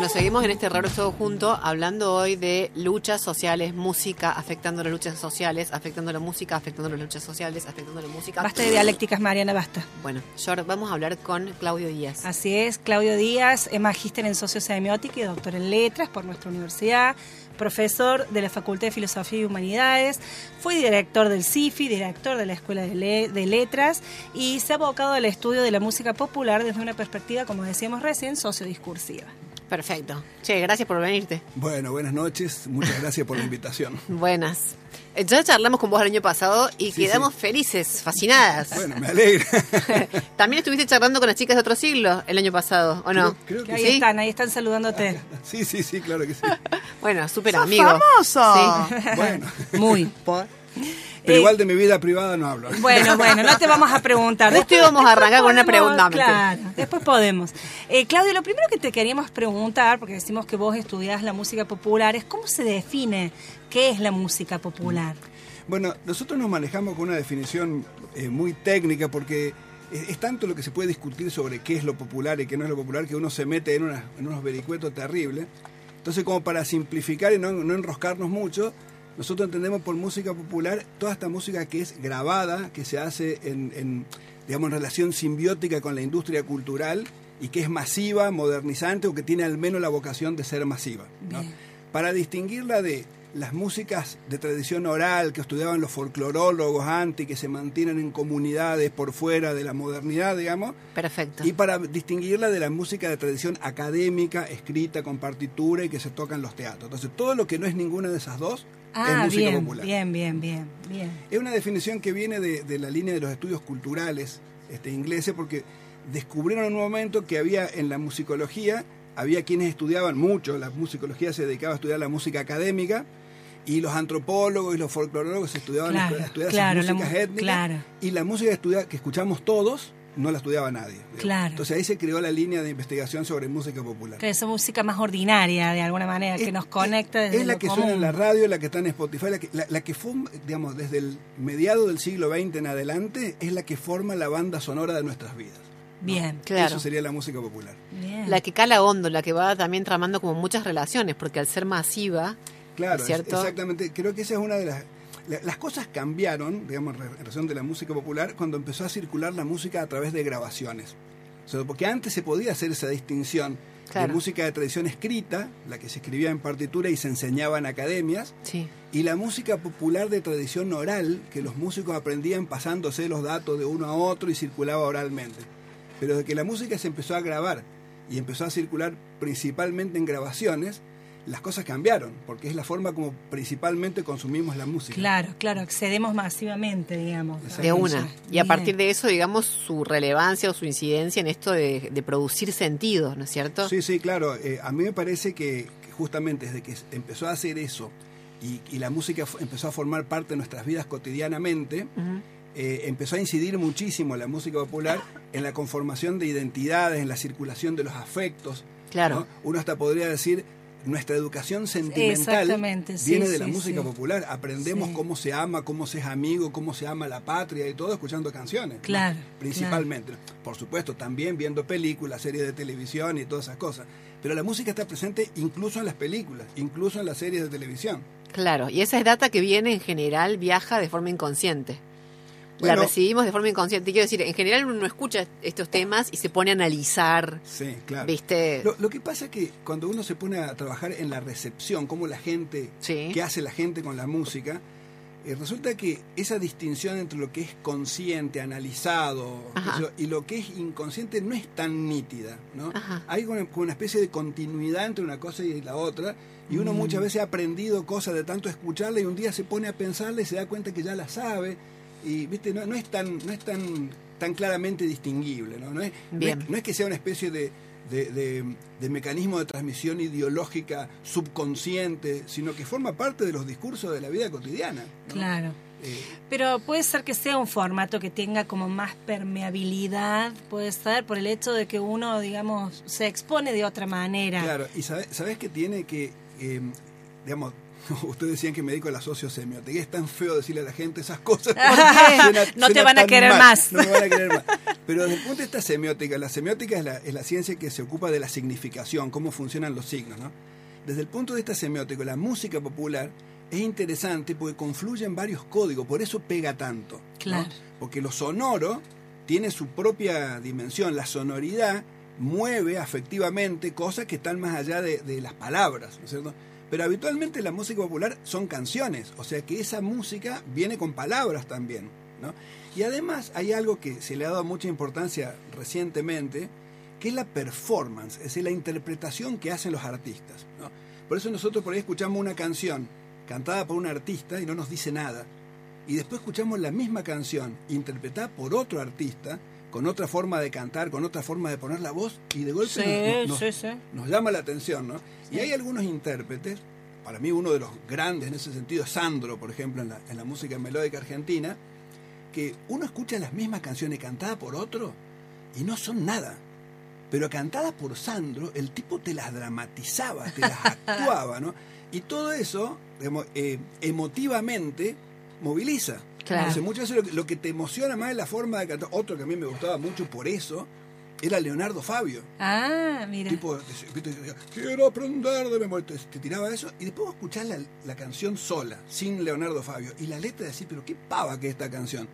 Bueno, seguimos en este raro todo junto, hablando hoy de luchas sociales, música, afectando las luchas sociales, afectando la música, afectando las luchas sociales, afectando la música. Basta de dialécticas, Mariana, basta. Bueno, Yor, vamos a hablar con Claudio Díaz. Así es, Claudio Díaz es magíster en sociosemiótica y doctor en letras por nuestra universidad, profesor de la Facultad de Filosofía y Humanidades, fue director del CIFI, director de la Escuela de, Le- de Letras y se ha abocado al estudio de la música popular desde una perspectiva, como decíamos recién, sociodiscursiva. Perfecto. Che, gracias por venirte. Bueno, buenas noches. Muchas gracias por la invitación. Buenas. Ya charlamos con vos el año pasado y Sí, quedamos felices, fascinadas. Bueno, me alegra. También estuviste charlando con las chicas de otro siglo el año pasado, ¿o no? Creo- creo que Ahí sí. están, ahí están saludándote. Sí, sí, sí, claro que sí. Bueno, súper ¡Sos amigos. famoso! Sí. Bueno, Muy. Pero Eh, igual de mi vida privada no hablo. Bueno, bueno, no te vamos a preguntar. Justo íbamos a arrancar con una pregunta. Claro, después podemos. Eh, Claudio, lo primero que te queríamos preguntar, porque decimos que vos estudiás la música popular, es cómo se define qué es la música popular. Bueno, nosotros nos manejamos con una definición eh, muy técnica porque es, es tanto lo que se puede discutir sobre qué es lo popular y qué no es lo popular que uno se mete en, unos vericuetos terribles. Entonces, como para simplificar y no, no enroscarnos mucho, nosotros entendemos por música popular toda esta música que es grabada, que se hace en, en, digamos, en relación simbiótica con la industria cultural y que es masiva, modernizante o que tiene al menos la vocación de ser masiva. Para distinguirla de las músicas de tradición oral que estudiaban los folclorólogos antes, que se mantienen en comunidades por fuera de la modernidad, digamos, Perfecto. y para distinguirla de la música de tradición académica, escrita con partitura y que se toca en los teatros. Entonces, todo lo que no es ninguna de esas dos es Ah, música bien, popular. bien, bien, bien, bien. Es una definición que viene de, de la línea de los estudios culturales este, ingleses, porque descubrieron en un momento que había en la musicología, había quienes estudiaban mucho, la musicología se dedicaba a estudiar la música académica, y los antropólogos y los folclorólogos estudiaban Claro, a estudiar claro, esas la músicas mu- étnicas, claro. y la música que, estudia- que escuchamos todos no la estudiaba nadie. Claro. Entonces ahí se creó la línea de investigación sobre música popular. Que esa música más ordinaria, de alguna manera, que Es- nos conecta desde Es la lo que común. suena en la radio, la que está en Spotify, la que, la, la que fue, digamos, desde el mediado del siglo XX en adelante, es la que forma la banda sonora de nuestras vidas. Bien, Claro. Eso sería la música popular. bien. La que cala hondo, la que va también tramando como muchas relaciones, porque al ser masiva, Claro, exactamente. Creo que esa es una de las... la- Las cosas cambiaron, digamos, en relación de la música popular, cuando empezó a circular la música a través de grabaciones. O sea, porque antes se podía hacer esa distinción Claro. de música de tradición escrita, la que se escribía en partitura y se enseñaba en academias, sí. y la música popular de tradición oral, que los músicos aprendían pasándose los datos de uno a otro y circulaba oralmente. Pero de que la música se empezó a grabar y empezó a circular principalmente en grabaciones, las cosas cambiaron, porque es la forma como principalmente consumimos la música. Claro, claro, accedemos masivamente, digamos. De una. Y a Bien. partir de eso, digamos, su relevancia o su incidencia en esto de, de producir sentidos, ¿no es cierto? Sí, sí, claro. Eh, a mí me parece que, que justamente desde que empezó a hacer eso y, y la música empezó a formar parte de nuestras vidas cotidianamente, eh, empezó a incidir muchísimo la música popular en la conformación de identidades, en la circulación de los afectos. Claro. ¿no? Uno hasta podría decir, nuestra educación sentimental sí, viene de la sí, música sí. popular. Aprendemos Sí. cómo se ama, cómo se es amigo, cómo se ama la patria y todo escuchando canciones. ¿no? Claro, Principalmente. Por supuesto, también viendo películas, series de televisión y todas esas cosas. Pero la música está presente incluso en las películas, incluso en las series de televisión. Claro, y esa es data que viene en general, viaja de forma inconsciente. Bueno. la recibimos de forma inconsciente. Quiero decir, en general uno no escucha estos temas y se pone a analizar, Sí, claro. ¿viste? Lo, lo que pasa es que cuando uno se pone a trabajar en la recepción, cómo la gente, Sí. qué hace la gente con la música, eh, resulta que esa distinción entre lo que es consciente, analizado, yo, y lo que es inconsciente no es tan nítida, ¿no? Ajá. Hay como como una especie de continuidad entre una cosa y la otra, y uno muchas veces ha aprendido cosas de tanto escucharla y un día se pone a pensarla y se da cuenta que ya la sabe, y viste, no, no es tan, no es tan, tan claramente distinguible, ¿no? No es, no es- Bien. no es que sea una especie de, de, de- de mecanismo de transmisión ideológica subconsciente, sino que forma parte de los discursos de la vida cotidiana. ¿no? Claro. Eh, Pero puede ser que sea un formato que tenga como más permeabilidad, puede ser por el hecho de que uno, digamos, se expone de otra manera. claro, y sabe- sabes que tiene que, eh, digamos, ustedes decían que me dedico a la sociosemiótica, es tan feo decirle a la gente esas cosas. No te van a querer mal, más. No me van a querer más. Pero desde el punto de vista semiótica, la semiótica es la, es la ciencia que se ocupa de la significación, cómo funcionan los signos, ¿no? Desde el punto de vista semiótico, la música popular es interesante porque confluyen varios códigos, por eso pega tanto. ¿no? Claro. Porque lo sonoro tiene su propia dimensión, la sonoridad mueve afectivamente cosas que están más allá de, de las palabras, ¿no es cierto? Pero habitualmente la música popular son canciones, o sea que esa música viene con palabras también, ¿no? Y además hay algo que se le ha dado mucha importancia recientemente, que es la performance, es decir, la interpretación que hacen los artistas, ¿no? Por eso nosotros por ahí escuchamos una canción cantada por un artista y no nos dice nada. Y después escuchamos la misma canción interpretada por otro artista, con otra forma de cantar, con otra forma de poner la voz, y de golpe Sí, nos, nos- sí, sí. nos llama la atención, ¿no? Y hay algunos intérpretes, para mí uno de los grandes en ese sentido es Sandro, por ejemplo, en la, en la música melódica argentina, que uno escucha las mismas canciones cantadas por otro y no son nada. Pero cantadas por Sandro, el tipo te las dramatizaba, te las actuaba, ¿no? Y todo eso, digamos, eh, emotivamente, moviliza. Claro. Entonces, muchas veces lo, que- lo que te emociona más es la forma de cantar. Otro que a mí me gustaba mucho por eso era Leonardo Fabio. Ah, mira. Tipo, te- quiero aprender de memoria. Te, te tiraba eso y después vos escuchás la, la canción sola, sin Leonardo Fabio. Y la letra decís, pero qué pava que es esta canción.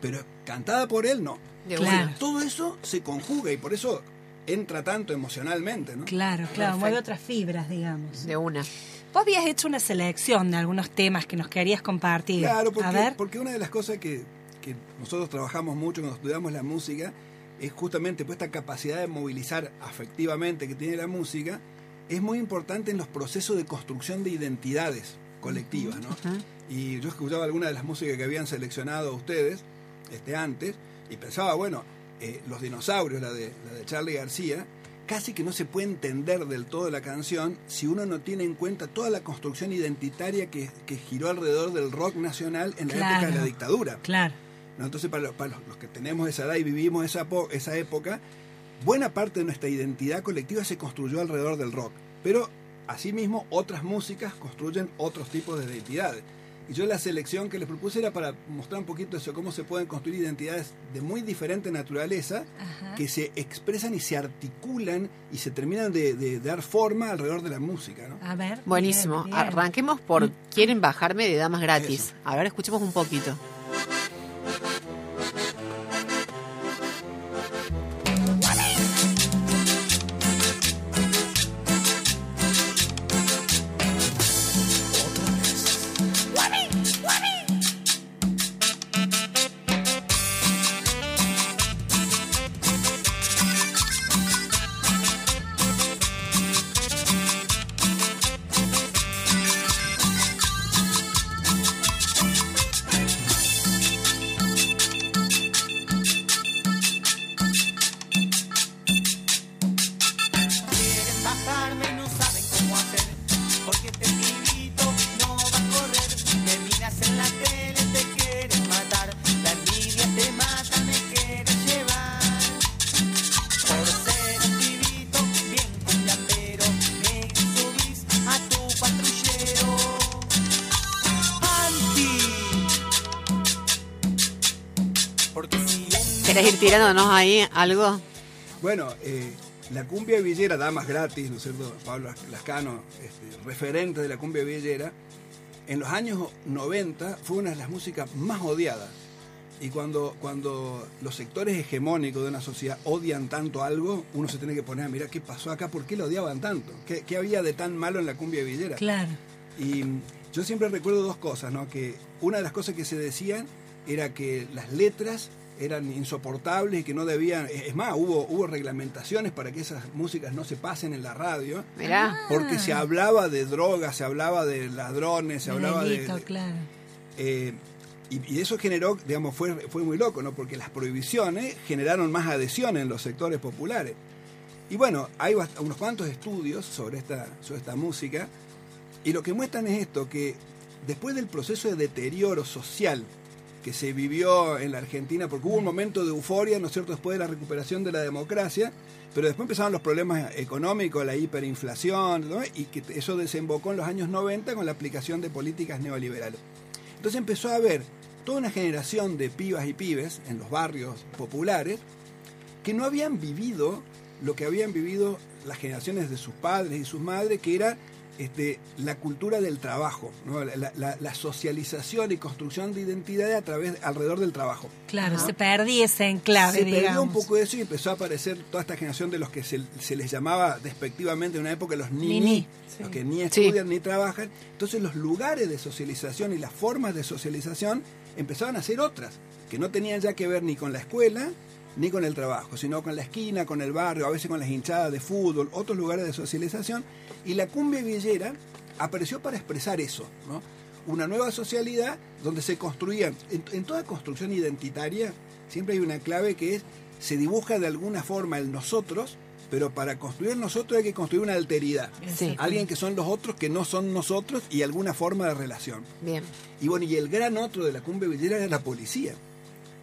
Pero cantada por él, no. De Claro. una. Todo eso se conjuga y por eso entra tanto emocionalmente, ¿no? Claro, claro, mueve otras fibras, digamos. De una. Vos habías hecho una selección de algunos temas que nos querías compartir. Claro, porque, A ver. porque una de las cosas que, que nosotros trabajamos mucho cuando estudiamos la música es justamente pues, esta capacidad de movilizar afectivamente que tiene la música, es muy importante en los procesos de construcción de identidades colectivas. ¿no? Y yo escuchaba algunas de las músicas que habían seleccionado ustedes este, antes y pensaba, bueno, eh, Los dinosaurios, la de, la de Charlie García, casi que no se puede entender del todo la canción si uno no tiene en cuenta toda la construcción identitaria que, que giró alrededor del rock nacional en la época de la dictadura. Claro. ¿no? Entonces, para, los, para los- los que tenemos esa edad y vivimos esa, po- esa época, buena parte de nuestra identidad colectiva se construyó alrededor del rock. Pero, asimismo, otras músicas construyen otros tipos de identidades. Y yo la selección que les propuse era para mostrar un poquito eso, cómo se pueden construir identidades de muy diferente naturaleza, Ajá. que se expresan y se articulan y se terminan de, de dar forma alrededor de la música. ¿no? A ver. Buenísimo. bien, bien. Arranquemos por ¿Quieren bajarme de damas gratis? Eso. A ver, escuchemos un poquito. ¿Querés ir tirándonos ahí algo? Bueno, eh, la cumbia villera, damas gratis, ¿no es cierto? Pablo Lascano, este, referente de la cumbia villera, en los años 90 fue una de las músicas más odiadas. Y cuando, cuando los sectores hegemónicos de una sociedad odian tanto algo, uno se tiene que poner a mirar qué pasó acá, por qué lo odiaban tanto, qué, qué había de tan malo en la cumbia villera. Claro. Y yo siempre recuerdo dos cosas, ¿no? Que una de las cosas que se decían era que las letras eran insoportables y que no debían... Es más, hubo, hubo reglamentaciones para que esas músicas no se pasen en la radio. Mirá. Porque se hablaba de drogas, se hablaba de ladrones, se hablaba de... delito, de- claro. eh, y, y eso generó, digamos, fue, fue muy loco, ¿no? Porque las prohibiciones generaron más adhesión en los sectores populares. Y bueno, hay unos cuantos estudios sobre esta, sobre esta música, y lo que muestran es esto, que después del proceso de deterioro social que se vivió en la Argentina, porque hubo un momento de euforia, ¿no es cierto?, después de la recuperación de la democracia, pero después empezaron los problemas económicos, la hiperinflación, ¿no? y que eso desembocó en los años 90 con la aplicación de políticas neoliberales. Entonces empezó a haber toda una generación de pibas y pibes en los barrios populares que no habían vivido lo que habían vivido las generaciones de sus padres y sus madres, que era este, la cultura del trabajo, ¿no? la, la- la socialización y construcción de identidad a través, alrededor del trabajo. Claro, se perdía ese enclave, se perdió un poco eso y empezó a aparecer toda esta generación de los que se, se les llamaba despectivamente en una época los nini, Nini, los sí. que ni Sí. estudian ni trabajan. Entonces los lugares de socialización y las formas de socialización empezaban a ser otras, que no tenían ya que ver ni con la escuela ni con el trabajo, sino con la esquina, con el barrio, a veces con las hinchadas de fútbol, otros lugares de socialización. Y la cumbia villera apareció para expresar eso, ¿no? Una nueva socialidad donde se construían, en, en toda construcción identitaria, siempre hay una clave que es, se dibuja de alguna forma el nosotros, pero para construir nosotros hay que construir una alteridad. Sí. Alguien que son los otros, que no son nosotros, y alguna forma de relación. Bien. Y bueno, y el gran otro de la cumbia villera era la policía.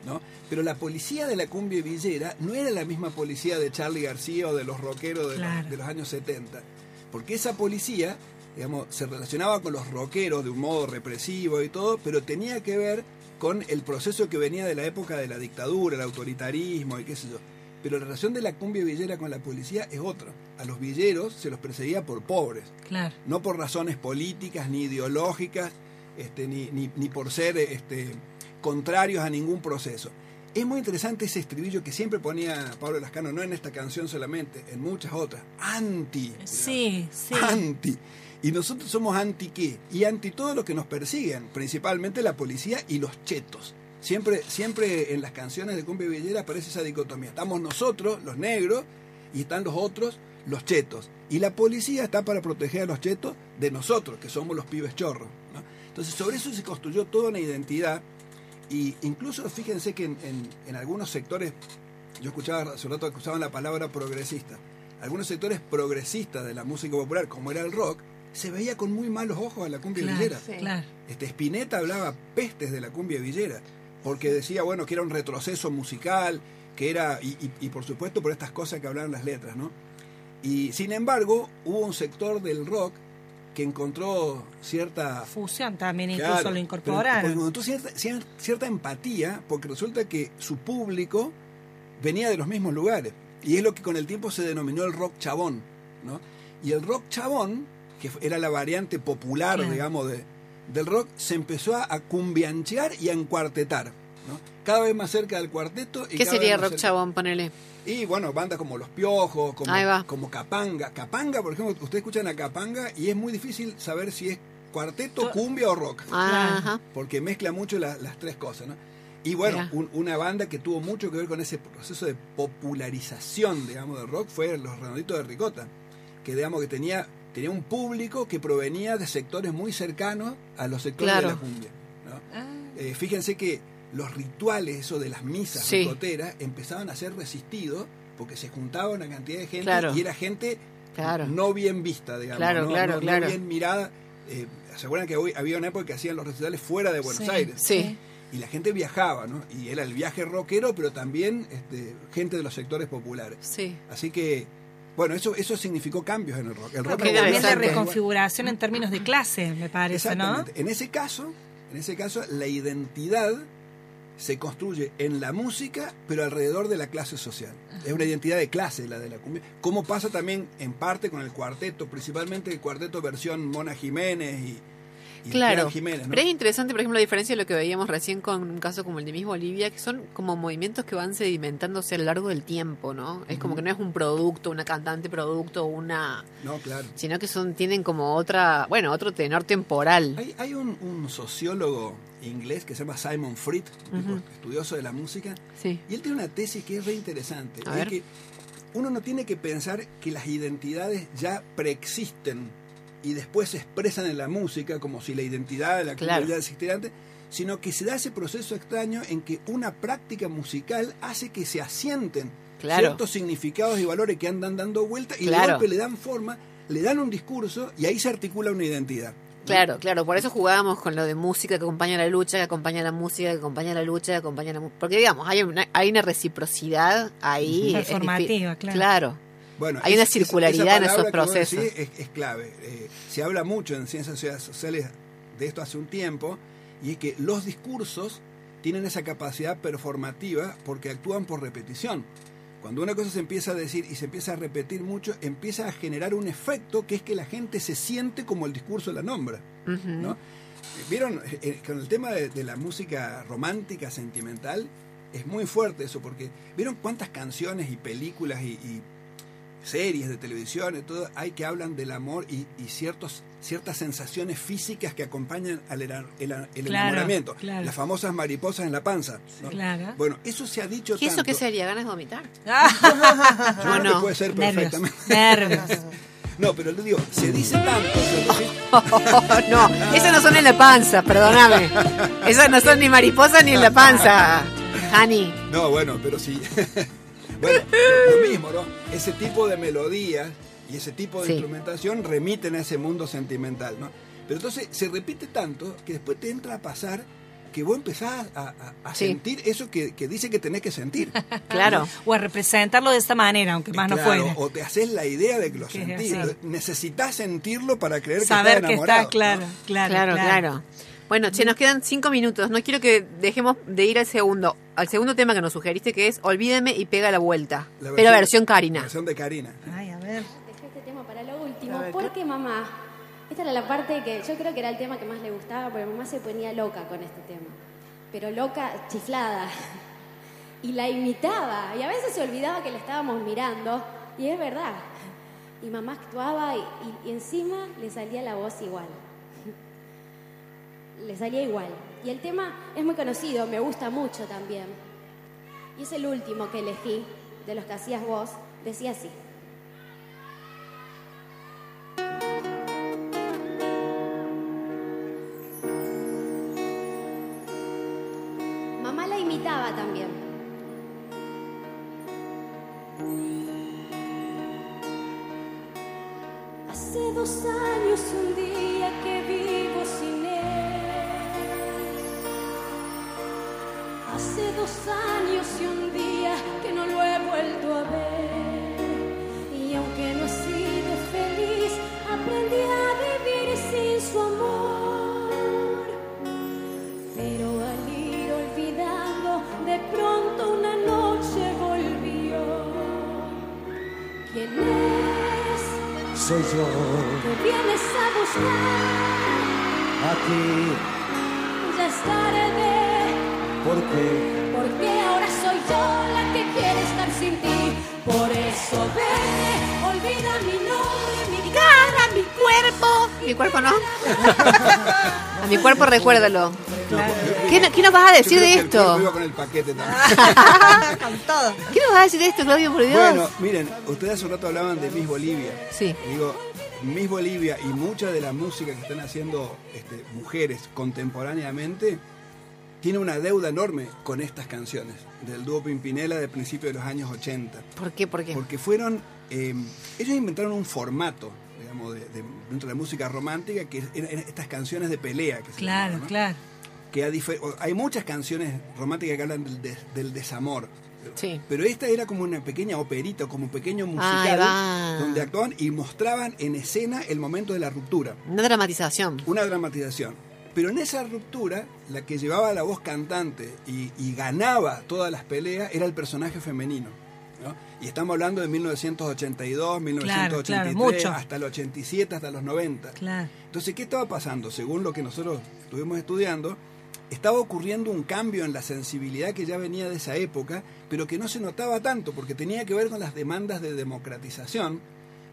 ¿No? Pero la policía de la cumbia villera no era la misma policía de Charlie García o de los rockeros de, Claro. los, de los años 70. Porque esa policía, digamos, se relacionaba con los rockeros de un modo represivo y todo, pero tenía que ver con el proceso que venía de la época de la dictadura, el autoritarismo y qué sé yo. Pero la relación de la cumbia villera con la policía es otra. A los villeros se los perseguía por pobres Claro. no por razones políticas ni ideológicas, este, ni, ni, ni por ser este, contrarios a ningún proceso. Es muy interesante ese estribillo que siempre ponía Pablo Lascano, no en esta canción solamente, en muchas otras. Anti. Sí, sí. Anti. Y nosotros somos anti qué? Y anti todo lo que nos persiguen, principalmente la policía y los chetos. Siempre, siempre en las canciones de Cumbia Villera aparece esa dicotomía. Estamos nosotros, los negros, y están los otros, los chetos. Y la policía está para proteger a los chetos de nosotros, que somos los pibes chorros. ¿no? Entonces, sobre eso se construyó toda una identidad. Y incluso fíjense que en, en- en algunos sectores, yo escuchaba hace un rato que usaban la palabra progresista, algunos sectores progresistas de la música popular, como era el rock, se veía con muy malos ojos a la cumbia Claro, villera. claro. Este Spinetta hablaba pestes de la cumbia villera, porque decía, bueno, que era un retroceso musical, que era, y, y- y por supuesto por estas cosas que hablaban las letras, ¿no? Y sin embargo, hubo un sector del rock que encontró cierta Fusión también incluso Claro, lo incorporaron. Porque encontró cierta, cier- cierta empatía, porque resulta que su público venía de los mismos lugares. Y es lo que con el tiempo se denominó el rock chabón. ¿no? Y el rock chabón, que era la variante popular, Claro. digamos, de, del rock, se empezó a, a cumbianchear y a encuartetar. ¿no? Cada vez más cerca del cuarteto. Y ¿Qué cada sería vez más rock cerca- chabón? Ponele. Y bueno, bandas como Los Piojos, como, como Capanga. Capanga, por ejemplo, ustedes escuchan a Capanga y es muy difícil saber si es cuarteto, cumbia o rock. Ajá. Porque mezcla mucho la- las tres cosas, ¿no? Y bueno, un- una banda que tuvo mucho que ver con ese proceso de popularización, digamos, del rock fue Los Redonditos de Ricota. Que, digamos, que tenía, tenía un público que provenía de sectores muy cercanos a los sectores Claro. de la cumbia. ¿no? Ah, Eh, fíjense que los rituales, eso de las misas Sí. ricoteras, empezaban a ser resistidos porque se juntaba una cantidad de gente Claro. y era gente Claro. no bien vista, digamos. Claro, no, claro, no- no bien mirada. Eh, ¿Se acuerdan que hoy había una época que hacían los recitales fuera de Buenos Sí. Aires? Sí. Y la gente viajaba, ¿no? Y era el viaje rockero, pero también este, gente de los sectores populares. Sí. Así que, bueno, eso eso significó cambios en el rock. El rock también de interesante. reconfiguración en términos de clase, me parece, ¿no? En ese caso, en ese caso, la identidad se construye en la música, pero alrededor de la clase social. Es una identidad de clase la de la cumbia. Como pasa también en parte con el cuarteto, principalmente el cuarteto versión Mona Jiménez y, y Claro, Clara Jiménez. ¿no? pero es interesante, por ejemplo, la diferencia de lo que veíamos recién con un caso como el de Miss Bolivia, que son como movimientos que van sedimentándose a lo largo del tiempo, ¿no? Es como que no es un producto, una cantante producto, una... No, claro. sino que son tienen como otra, bueno, otro tenor temporal. Hay, hay un, un sociólogo inglés que se llama Simon Fried, un tipo Ujú. estudioso de la música, Sí. y él tiene una tesis que es re interesante. A Es ver. que uno no tiene que pensar que las identidades ya preexisten y después se expresan en la música como si la identidad de la Claro. comunidad existiera antes, sino que se da ese proceso extraño en que una práctica musical hace que se asienten Claro. ciertos significados y valores que andan dando vuelta y Claro. de golpe le dan forma, le dan un discurso y ahí se articula una identidad. Claro, claro, por eso jugábamos con lo de música que acompaña la lucha, que acompaña la música, que acompaña la lucha, que acompaña la música. Porque digamos, hay una, hay una reciprocidad ahí. Performativa. Claro. Bueno, Hay una circularidad en esos procesos. decís es, es clave. Eh, se habla mucho en ciencias sociales de esto hace un tiempo, y es que los discursos tienen esa capacidad performativa porque actúan por repetición. Cuando una cosa se empieza a decir y se empieza a repetir mucho, empieza a generar un efecto que es que la gente se siente como el discurso la nombra. ¿no? Vieron, Eh, eh, con el tema de, de la música romántica, sentimental, es muy fuerte eso, porque vieron cuántas canciones y películas y, y series de televisión y todo hay que hablan del amor y, y ciertos ciertas sensaciones físicas que acompañan al era- el, el Claro, enamoramiento claro. las famosas mariposas en la panza ¿no? Claro. bueno eso se ha dicho ¿Qué eso tanto qué sería? ¿Ganas de vomitar? Yo creo ¿O que no? puede ser perfectamente Nervios. no pero le digo se dice tanto dice- no, esas no son en la panza, perdóname. Esas no son ni mariposas ni en la panza, Hani. No, bueno, pero sí. Bueno, lo mismo, ¿no? Ese tipo de melodías y ese tipo de Sí. instrumentación remiten a ese mundo sentimental, ¿no? Pero entonces se repite tanto que después te entra a pasar que vos empezás a, a- a Sí. sentir eso que, que dice que tenés que sentir. Claro. O a representarlo de esta manera, aunque más no fuera. O te haces la idea de que lo Que sentís. Necesitas sentirlo para creer Saber que que estás está enamorado. claro, ¿no? claro, Claro, claro. Bueno, che, nos quedan cinco minutos. No quiero que dejemos de ir al segundo, al segundo tema que nos sugeriste, que es Olvídeme y pega la vuelta. La pero versión Karina. versión de Karina. Ay, a ver. Dejé este tema para lo último. Ver, ¿Por qué mamá? Esta era la parte que yo creo que era el tema que más le gustaba, porque mamá se ponía loca con este tema. Pero loca, chiflada. Y la imitaba. Y a veces se olvidaba que la estábamos mirando. Y es verdad. Y mamá actuaba y, y- y encima le salía la voz igual. Le salía igual. Y el tema es muy conocido, me gusta mucho también. Y es el último que elegí, de los que hacías vos. Decía así. Mamá la imitaba también. Hace dos años un día Hace dos años y un día que no lo he vuelto a ver. Y aunque no he sido feliz, aprendí a vivir sin su amor. Pero al ir olvidando, de pronto una noche volvió. ¿Quién es? Soy yo Que vienes a buscar. aquí Ya es tarde. Porque Porque ahora soy yo la que quiere estar sin ti. Por eso ven, olvida mi nombre, mi cara, mi cuerpo. ¿Mi cuerpo no? A mi cuerpo recuérdalo. Claro. ¿Qué, no- qué nos vas a decir de esto? iba con el paquete también. Con todo. ¿Qué nos vas a decir de esto, Claudio, por Dios? Bueno, miren, ustedes hace un rato hablaban de Miss Bolivia. Sí. Digo, Miss Bolivia y mucha de la música que están haciendo este, mujeres contemporáneamente tiene una deuda enorme con estas canciones del dúo Pimpinela de principios de los años 80. ¿Por qué? ¿Por qué? Porque fueron, eh, ellos inventaron un formato, digamos, de- de- dentro de la música romántica, que eran estas canciones de pelea. Que se Claro, llamaban, ¿no? claro. que a hay muchas canciones románticas que hablan del, des- del desamor. Sí. Pero esta era como una pequeña operita, como un pequeño musical donde actuaban y mostraban en escena el momento de la ruptura. Una dramatización. Una dramatización. Pero en esa ruptura, la que llevaba la voz cantante y, y ganaba todas las peleas era el personaje femenino. ¿no? Y estamos hablando de 1982, 1983, claro, mucho. hasta el 87, hasta los 90. Claro. Entonces, ¿qué estaba pasando? Según lo que nosotros estuvimos estudiando, estaba ocurriendo un cambio en la sensibilidad que ya venía de esa época, pero que no se notaba tanto, porque tenía que ver con las demandas de democratización,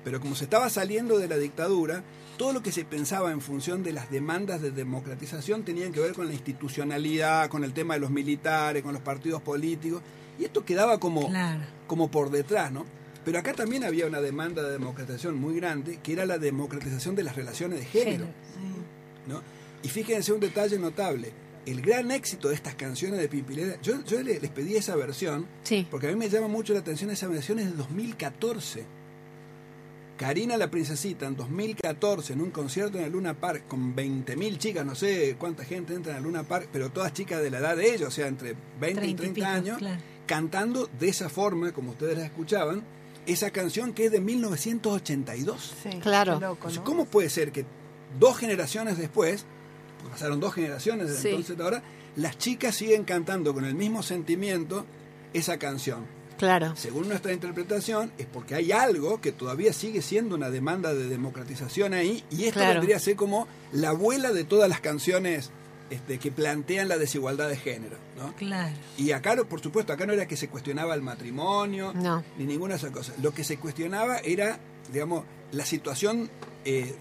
pero como se estaba saliendo de la dictadura, todo lo que se pensaba en función de las demandas de democratización tenían que ver con la institucionalidad, con el tema de los militares, con los partidos políticos, y esto quedaba como, Claro. como por detrás, ¿no? Pero acá también había una demanda de democratización muy grande, que era la democratización de las relaciones de género. ¿no? Y fíjense un detalle notable. El gran éxito de estas canciones de Pimpilera, yo, yo le- les pedí esa versión, Sí. porque a mí me llama mucho la atención esa versión, es de 2014. Karina la Princesita en 2014 en un concierto en el Luna Park con 20.000 chicas, no sé cuánta gente entra en el Luna Park, pero todas chicas de la edad de ellos, o sea, entre 20 y 30 y 30 pico, años, claro. cantando de esa forma, como ustedes la escuchaban, esa canción que es de 1982. Sí, Claro. ¿cómo puede ser que dos generaciones después, porque pasaron dos generaciones desde Sí. entonces a ahora, las chicas siguen cantando con el mismo sentimiento esa canción? Claro. Según nuestra interpretación, es porque hay algo que todavía sigue siendo una demanda de democratización ahí, y esto Claro. vendría a ser como la abuela de todas las canciones este, que plantean la desigualdad de género. ¿no? Claro. Y acá, por supuesto, acá no era que se cuestionaba el matrimonio, No. ni ninguna de esas cosas. Lo que se cuestionaba era, digamos, la situación eh,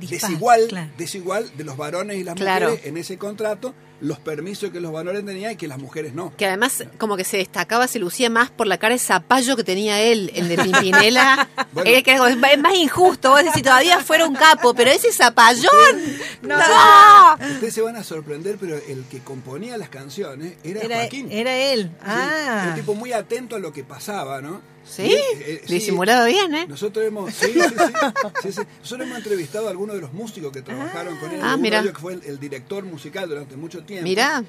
Dispar, desigual, claro. desigual de los varones y las Claro. mujeres en ese contrato, los permisos que los varones tenían y que las mujeres no. Que además como que se destacaba, se lucía más por la cara de zapallo que tenía él, el de Pimpinela. Bueno. Eh, que es más- es más injusto, vos decís, si todavía fuera un capo, pero ese zapallón. No. Ustedes se van a sorprender, pero el que componía las canciones era, Era, Joaquín. era él. Sí, Era Ah. un tipo muy atento a lo que pasaba, ¿no? Sí, Y, eh, sí, disimulado bien, ¿eh? Nosotros hemos, sí, sí, sí, sí, sí. Nosotros hemos entrevistado a algunos de los músicos que trabajaron con él. Ah, mira. que fue el, el director musical durante mucho tiempo. Mirá,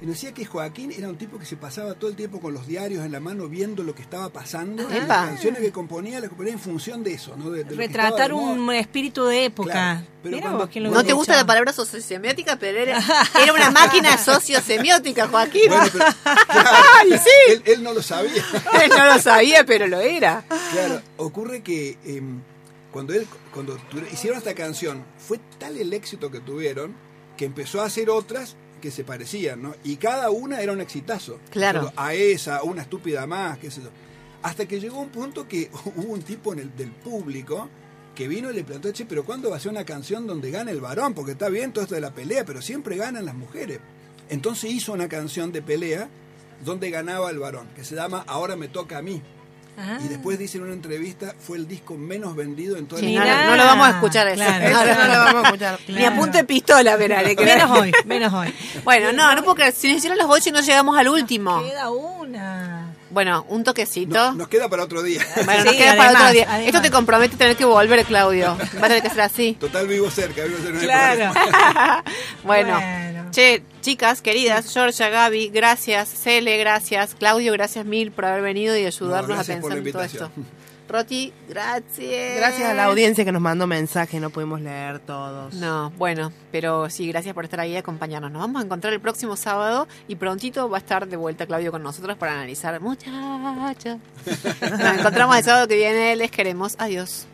Y nos decía que Joaquín era un tipo que se pasaba todo el tiempo con los diarios en la mano viendo lo que estaba pasando. Y Epa. las canciones que componía las componía en función de eso, Retratar un espíritu de época. Claro, pero Mirá cuando- vos, quién lo no te gusta la palabra sociosemiótica, pero era, era una máquina sociosemiótica, Joaquín. Bueno, pero, claro, Ay, sí. él, él no lo sabía. Él no lo sabía, pero lo era. Claro, ocurre que em, cuando él cuando hicieron esta canción, fue tal el éxito que tuvieron que empezó a hacer otras que se parecían, ¿no? Y cada una era un exitazo. Claro. A esa, una estúpida más, qué sé yo. Hasta que llegó un punto que hubo un tipo en el, del público que vino y le planteó, che, pero ¿cuándo va a ser una canción donde gane el varón? Porque está bien todo esto de la pelea, pero siempre ganan las mujeres. Entonces hizo una canción de pelea donde ganaba el varón, que se llama Ahora me toca a mí. Ah. Y después dice en una entrevista, fue el disco menos vendido en toda Sí, la no, no lo vamos a escuchar eso. Claro. Eso no lo vamos a escuchar. Ni a punta de pistola, verá. Menos hoy, menos hoy. Bueno, no, no puedo creer. Si nos hicieron los ocho y no llegamos al último. Queda una. Bueno, un toquecito. No- nos queda para otro día. Bueno, Sí, nos queda para otro día. además. Esto te compromete a tener que volver, Claudio. Va a tener que ser así. Total vivo cerca, vivo cerca. Claro. Bueno, Bueno. che, chicas queridas, Georgia, Gaby, gracias. Cele, gracias. Claudio, gracias mil por haber venido y ayudarnos No, a pensar en todo esto. Roti, gracias. Gracias a la audiencia que nos mandó mensaje, no pudimos leer todos. No, bueno, pero sí, gracias por estar ahí y acompañarnos. Nos vamos a encontrar el próximo sábado y prontito va a estar de vuelta Claudio con nosotros para analizar muchachos. Nos encontramos el sábado que viene, les queremos. Adiós.